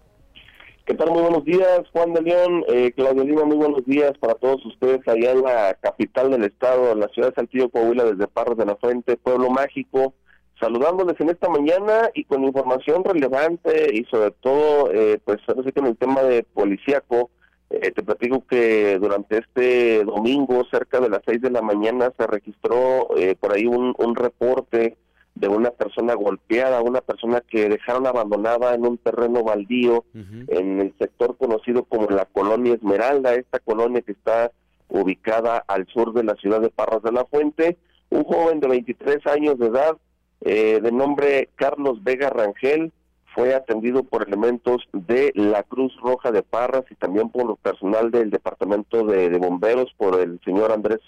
¿Qué tal? Muy buenos días, Juan de León, eh, Claudio Lima, muy buenos días para todos ustedes allá en la capital del estado, en la ciudad de Saltillo, Coahuila, desde Parras de la Fuente, Pueblo Mágico, saludándoles en esta mañana y con información relevante y sobre todo, eh, pues que en el tema de policíaco, eh, te platico que durante este domingo, cerca de las 6 de la mañana, se registró eh, por ahí un, un reporte de una persona golpeada, una persona que dejaron abandonada en un terreno baldío en el sector conocido como la colonia Esmeralda, esta colonia que está ubicada al sur de la ciudad de Parras de la Fuente. Un joven de 23 años de edad, eh, de nombre Carlos Vega Rangel, fue atendido por elementos de la Cruz Roja de Parras y también por el personal del Departamento de, Bomberos, por el señor Andrés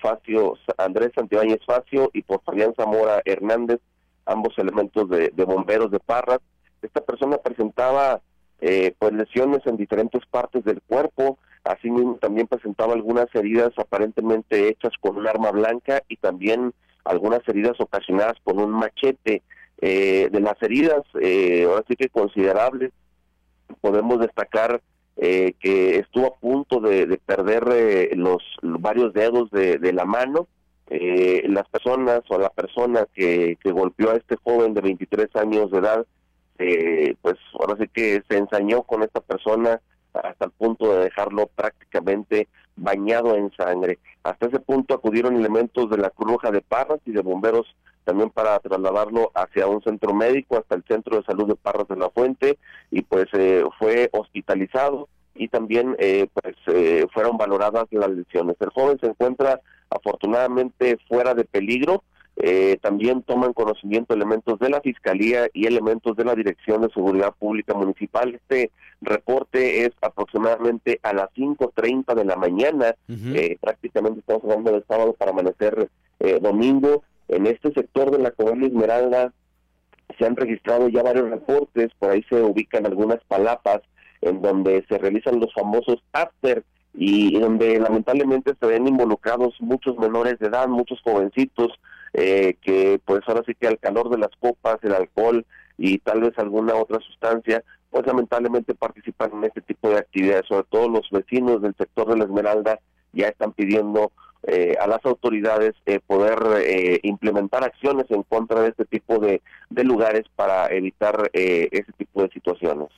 Facio, Andrés Santibáñez Facio y por Fabián Zamora Hernández, ambos elementos de, bomberos de Parras. Esta persona presentaba eh, pues lesiones en diferentes partes del cuerpo, asimismo también presentaba algunas heridas aparentemente hechas con un arma blanca y también algunas heridas ocasionadas por un machete. Eh, de las heridas, eh, ahora sí que considerables, podemos destacar eh, que estuvo a punto de, perder eh, los, varios dedos de, la mano. Eh, las personas o la persona que, que golpeó a este joven de 23 años de edad, pues ahora sí que se ensañó con esta persona hasta el punto de dejarlo prácticamente bañado en sangre. Hasta ese punto acudieron elementos de la Cruz Roja de Parras y de bomberos también para trasladarlo hacia un centro médico, hasta el centro de salud de Parras de la Fuente, y pues eh, fue hospitalizado y también eh, pues eh, fueron valoradas las lesiones. El joven se encuentra afortunadamente fuera de peligro, eh, también toman conocimiento elementos de la Fiscalía y elementos de la Dirección de Seguridad Pública Municipal. Este reporte es aproximadamente a las 5.30 de la mañana, eh, prácticamente estamos hablando de sábado para amanecer eh, domingo. En este sector de la colonia Esmeralda se han registrado ya varios reportes, por ahí se ubican algunas palapas en donde se realizan los famosos after y donde lamentablemente se ven involucrados muchos menores de edad, muchos jovencitos, eh, que pues ahora sí que al calor de las copas, el alcohol y tal vez alguna otra sustancia, pues lamentablemente participan en este tipo de actividades, sobre todo los vecinos del sector de la Esmeralda ya están pidiendo eh, a las autoridades eh, poder implementar acciones en contra de este tipo de, de lugares para evitar ese tipo de situaciones.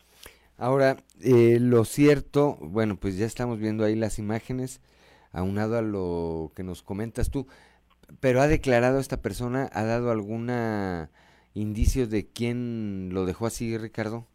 Ahora, lo cierto, bueno, pues ya estamos viendo ahí las imágenes, aunado a lo que nos comentas tú, pero ha declarado esta persona, ha dado alguna indicio de quién lo dejó así, Ricardo.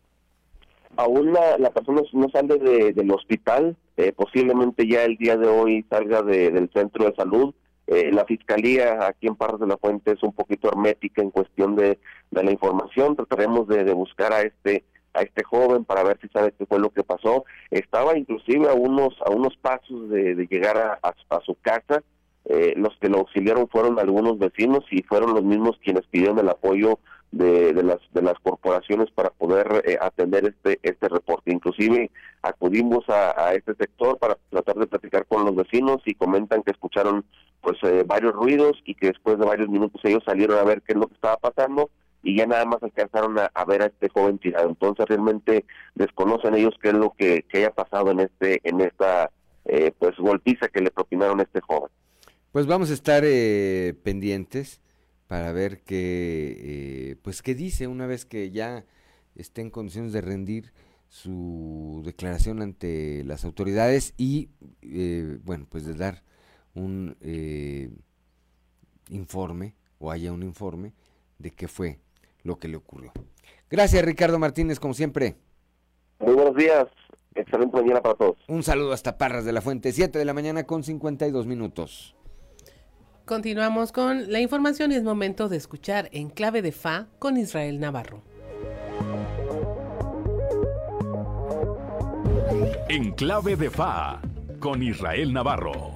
Aún la, persona no sale del hospital, eh, posiblemente ya el día de hoy salga del centro de salud. Eh, la fiscalía aquí en Parras de la Fuente es un poquito hermética en cuestión de, la información. Trataremos de, buscar a este a este joven para ver si sabe qué fue lo que pasó. Estaba inclusive a unos a unos pasos de, llegar a su casa eh, los que lo auxiliaron fueron algunos vecinos y fueron los mismos quienes pidieron el apoyo de, las de las corporaciones para poder eh, atender este este reporte. Inclusive acudimos a, este sector para tratar de platicar con los vecinos y comentan que escucharon pues eh, varios ruidos y que después de varios minutos ellos salieron a ver qué es lo que estaba pasando y ya nada más alcanzaron a, ver a este joven tirado. Entonces realmente desconocen ellos qué es lo que, que haya pasado en este en esta pues golpiza que le propinaron a este joven. Pues vamos a estar eh, pendientes para ver qué, eh, pues qué dice una vez que ya esté en condiciones de rendir su declaración ante las autoridades y, eh, bueno, pues de dar un informe o haya un informe de qué fue lo que le ocurrió. Gracias Ricardo Martínez, como siempre. Muy buenos días. Excelente mañana para todos. Un saludo hasta Parras de la Fuente, 7 de la mañana con 52 minutos. Continuamos con la información y es momento de escuchar en clave de Fa con Israel Navarro. En clave de Fa con Israel Navarro.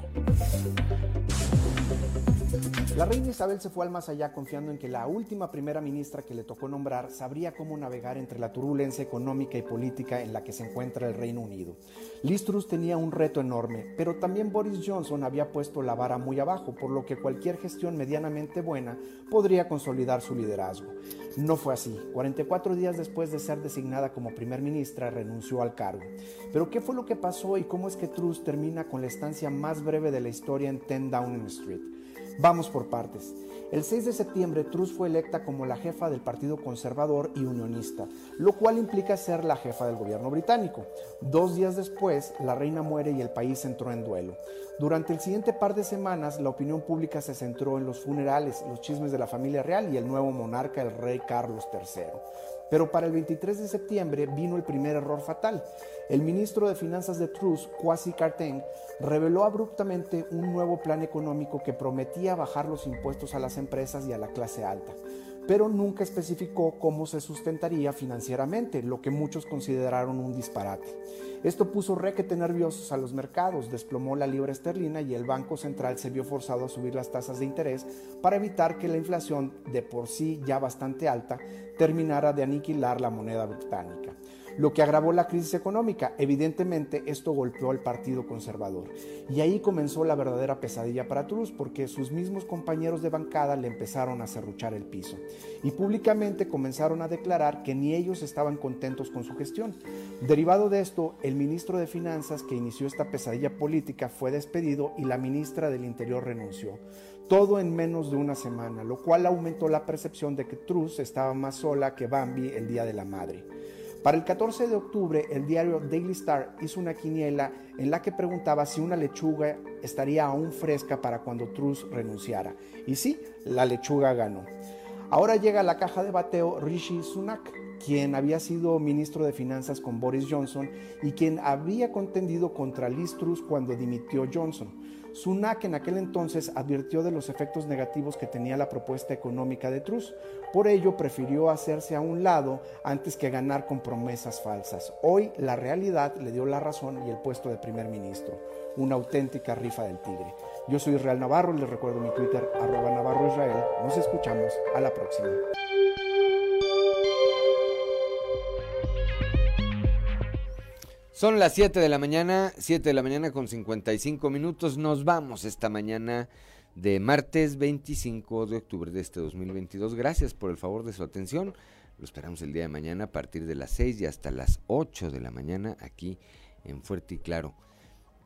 La reina Isabel se fue al más allá confiando en que la última primera ministra que le tocó nombrar sabría cómo navegar entre la turbulencia económica y política en la que se encuentra el Reino Unido. Liz Truss tenía un reto enorme, pero también Boris Johnson había puesto la vara muy abajo, por lo que cualquier gestión medianamente buena podría consolidar su liderazgo. No fue así. 44 días después de ser designada como primer ministra, renunció al cargo. Pero ¿qué fue lo que pasó y cómo es que Truss termina con la estancia más breve de la historia en 10 Downing Street? Vamos por partes. El 6 de septiembre, Truss fue electa como la jefa del Partido Conservador y Unionista, lo cual implica ser la jefa del gobierno británico. Dos días después, la reina muere y el país entró en duelo. Durante el siguiente par de semanas, la opinión pública se centró en los funerales, los chismes de la familia real y el nuevo monarca, el rey Carlos III. Pero para el 23 de septiembre vino el primer error fatal. El ministro de Finanzas de Truss, Kwasi Kwarteng, reveló abruptamente un nuevo plan económico que prometía bajar los impuestos a las empresas y a la clase alta, pero nunca especificó cómo se sustentaría financieramente, lo que muchos consideraron un disparate. Esto puso requete nerviosos a los mercados, desplomó la libra esterlina y el Banco Central se vio forzado a subir las tasas de interés para evitar que la inflación, de por sí ya bastante alta, terminara de aniquilar la moneda británica. Lo que agravó la crisis económica. Evidentemente esto golpeó al Partido Conservador. Y ahí comenzó la verdadera pesadilla para Truss, porque sus mismos compañeros de bancada le empezaron a cerruchar el piso. Y públicamente comenzaron a declarar que ni ellos estaban contentos con su gestión. Derivado de esto, el ministro de Finanzas que inició esta pesadilla política fue despedido y la ministra del Interior renunció. Todo en menos de una semana, lo cual aumentó la percepción de que Truss estaba más sola que Bambi el Día de la Madre. Para el 14 de octubre, el diario Daily Star hizo una quiniela en la que preguntaba si una lechuga estaría aún fresca para cuando Truss renunciara. Y sí, la lechuga ganó. Ahora llega a la caja de bateo Rishi Sunak, quien había sido ministro de Finanzas con Boris Johnson y quien había contendido contra Liz Truss cuando dimitió Johnson. Sunak en aquel entonces advirtió de los efectos negativos que tenía la propuesta económica de Truss. Por ello prefirió hacerse a un lado antes que ganar con promesas falsas. Hoy la realidad le dio la razón y el puesto de primer ministro. Una auténtica rifa del tigre. Yo soy Israel Navarro y les recuerdo mi Twitter arroba Navarro Israel. Nos escuchamos a la próxima. Son las 7 de la mañana, 7 de la mañana con 55 minutos. Nos vamos esta mañana de martes 25 de octubre de este 2022. Gracias por el favor de su atención. Lo esperamos el día de mañana a partir de las 6 y hasta las 8 de la mañana aquí en Fuerte y Claro.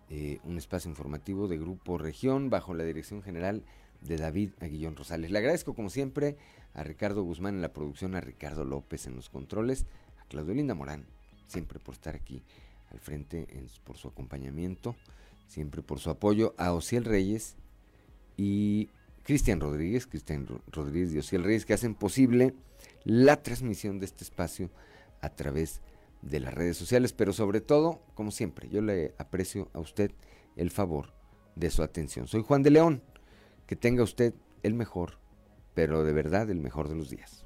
Eh, un espacio informativo de Grupo Región bajo la dirección general de David Aguillón Rosales. Le agradezco como siempre a Ricardo Guzmán en la producción, a Ricardo López en los controles, a Claudio Linda Morán siempre por estar aquí al frente por su acompañamiento, siempre por su apoyo a Ociel Reyes y Cristian Rodríguez, Cristian Rodríguez y Ociel Reyes, que hacen posible la transmisión de este espacio a través de las redes sociales, pero sobre todo, como siempre, yo le aprecio a usted el favor de su atención. Soy Juan de León, que tenga usted el mejor, pero de verdad el mejor de los días.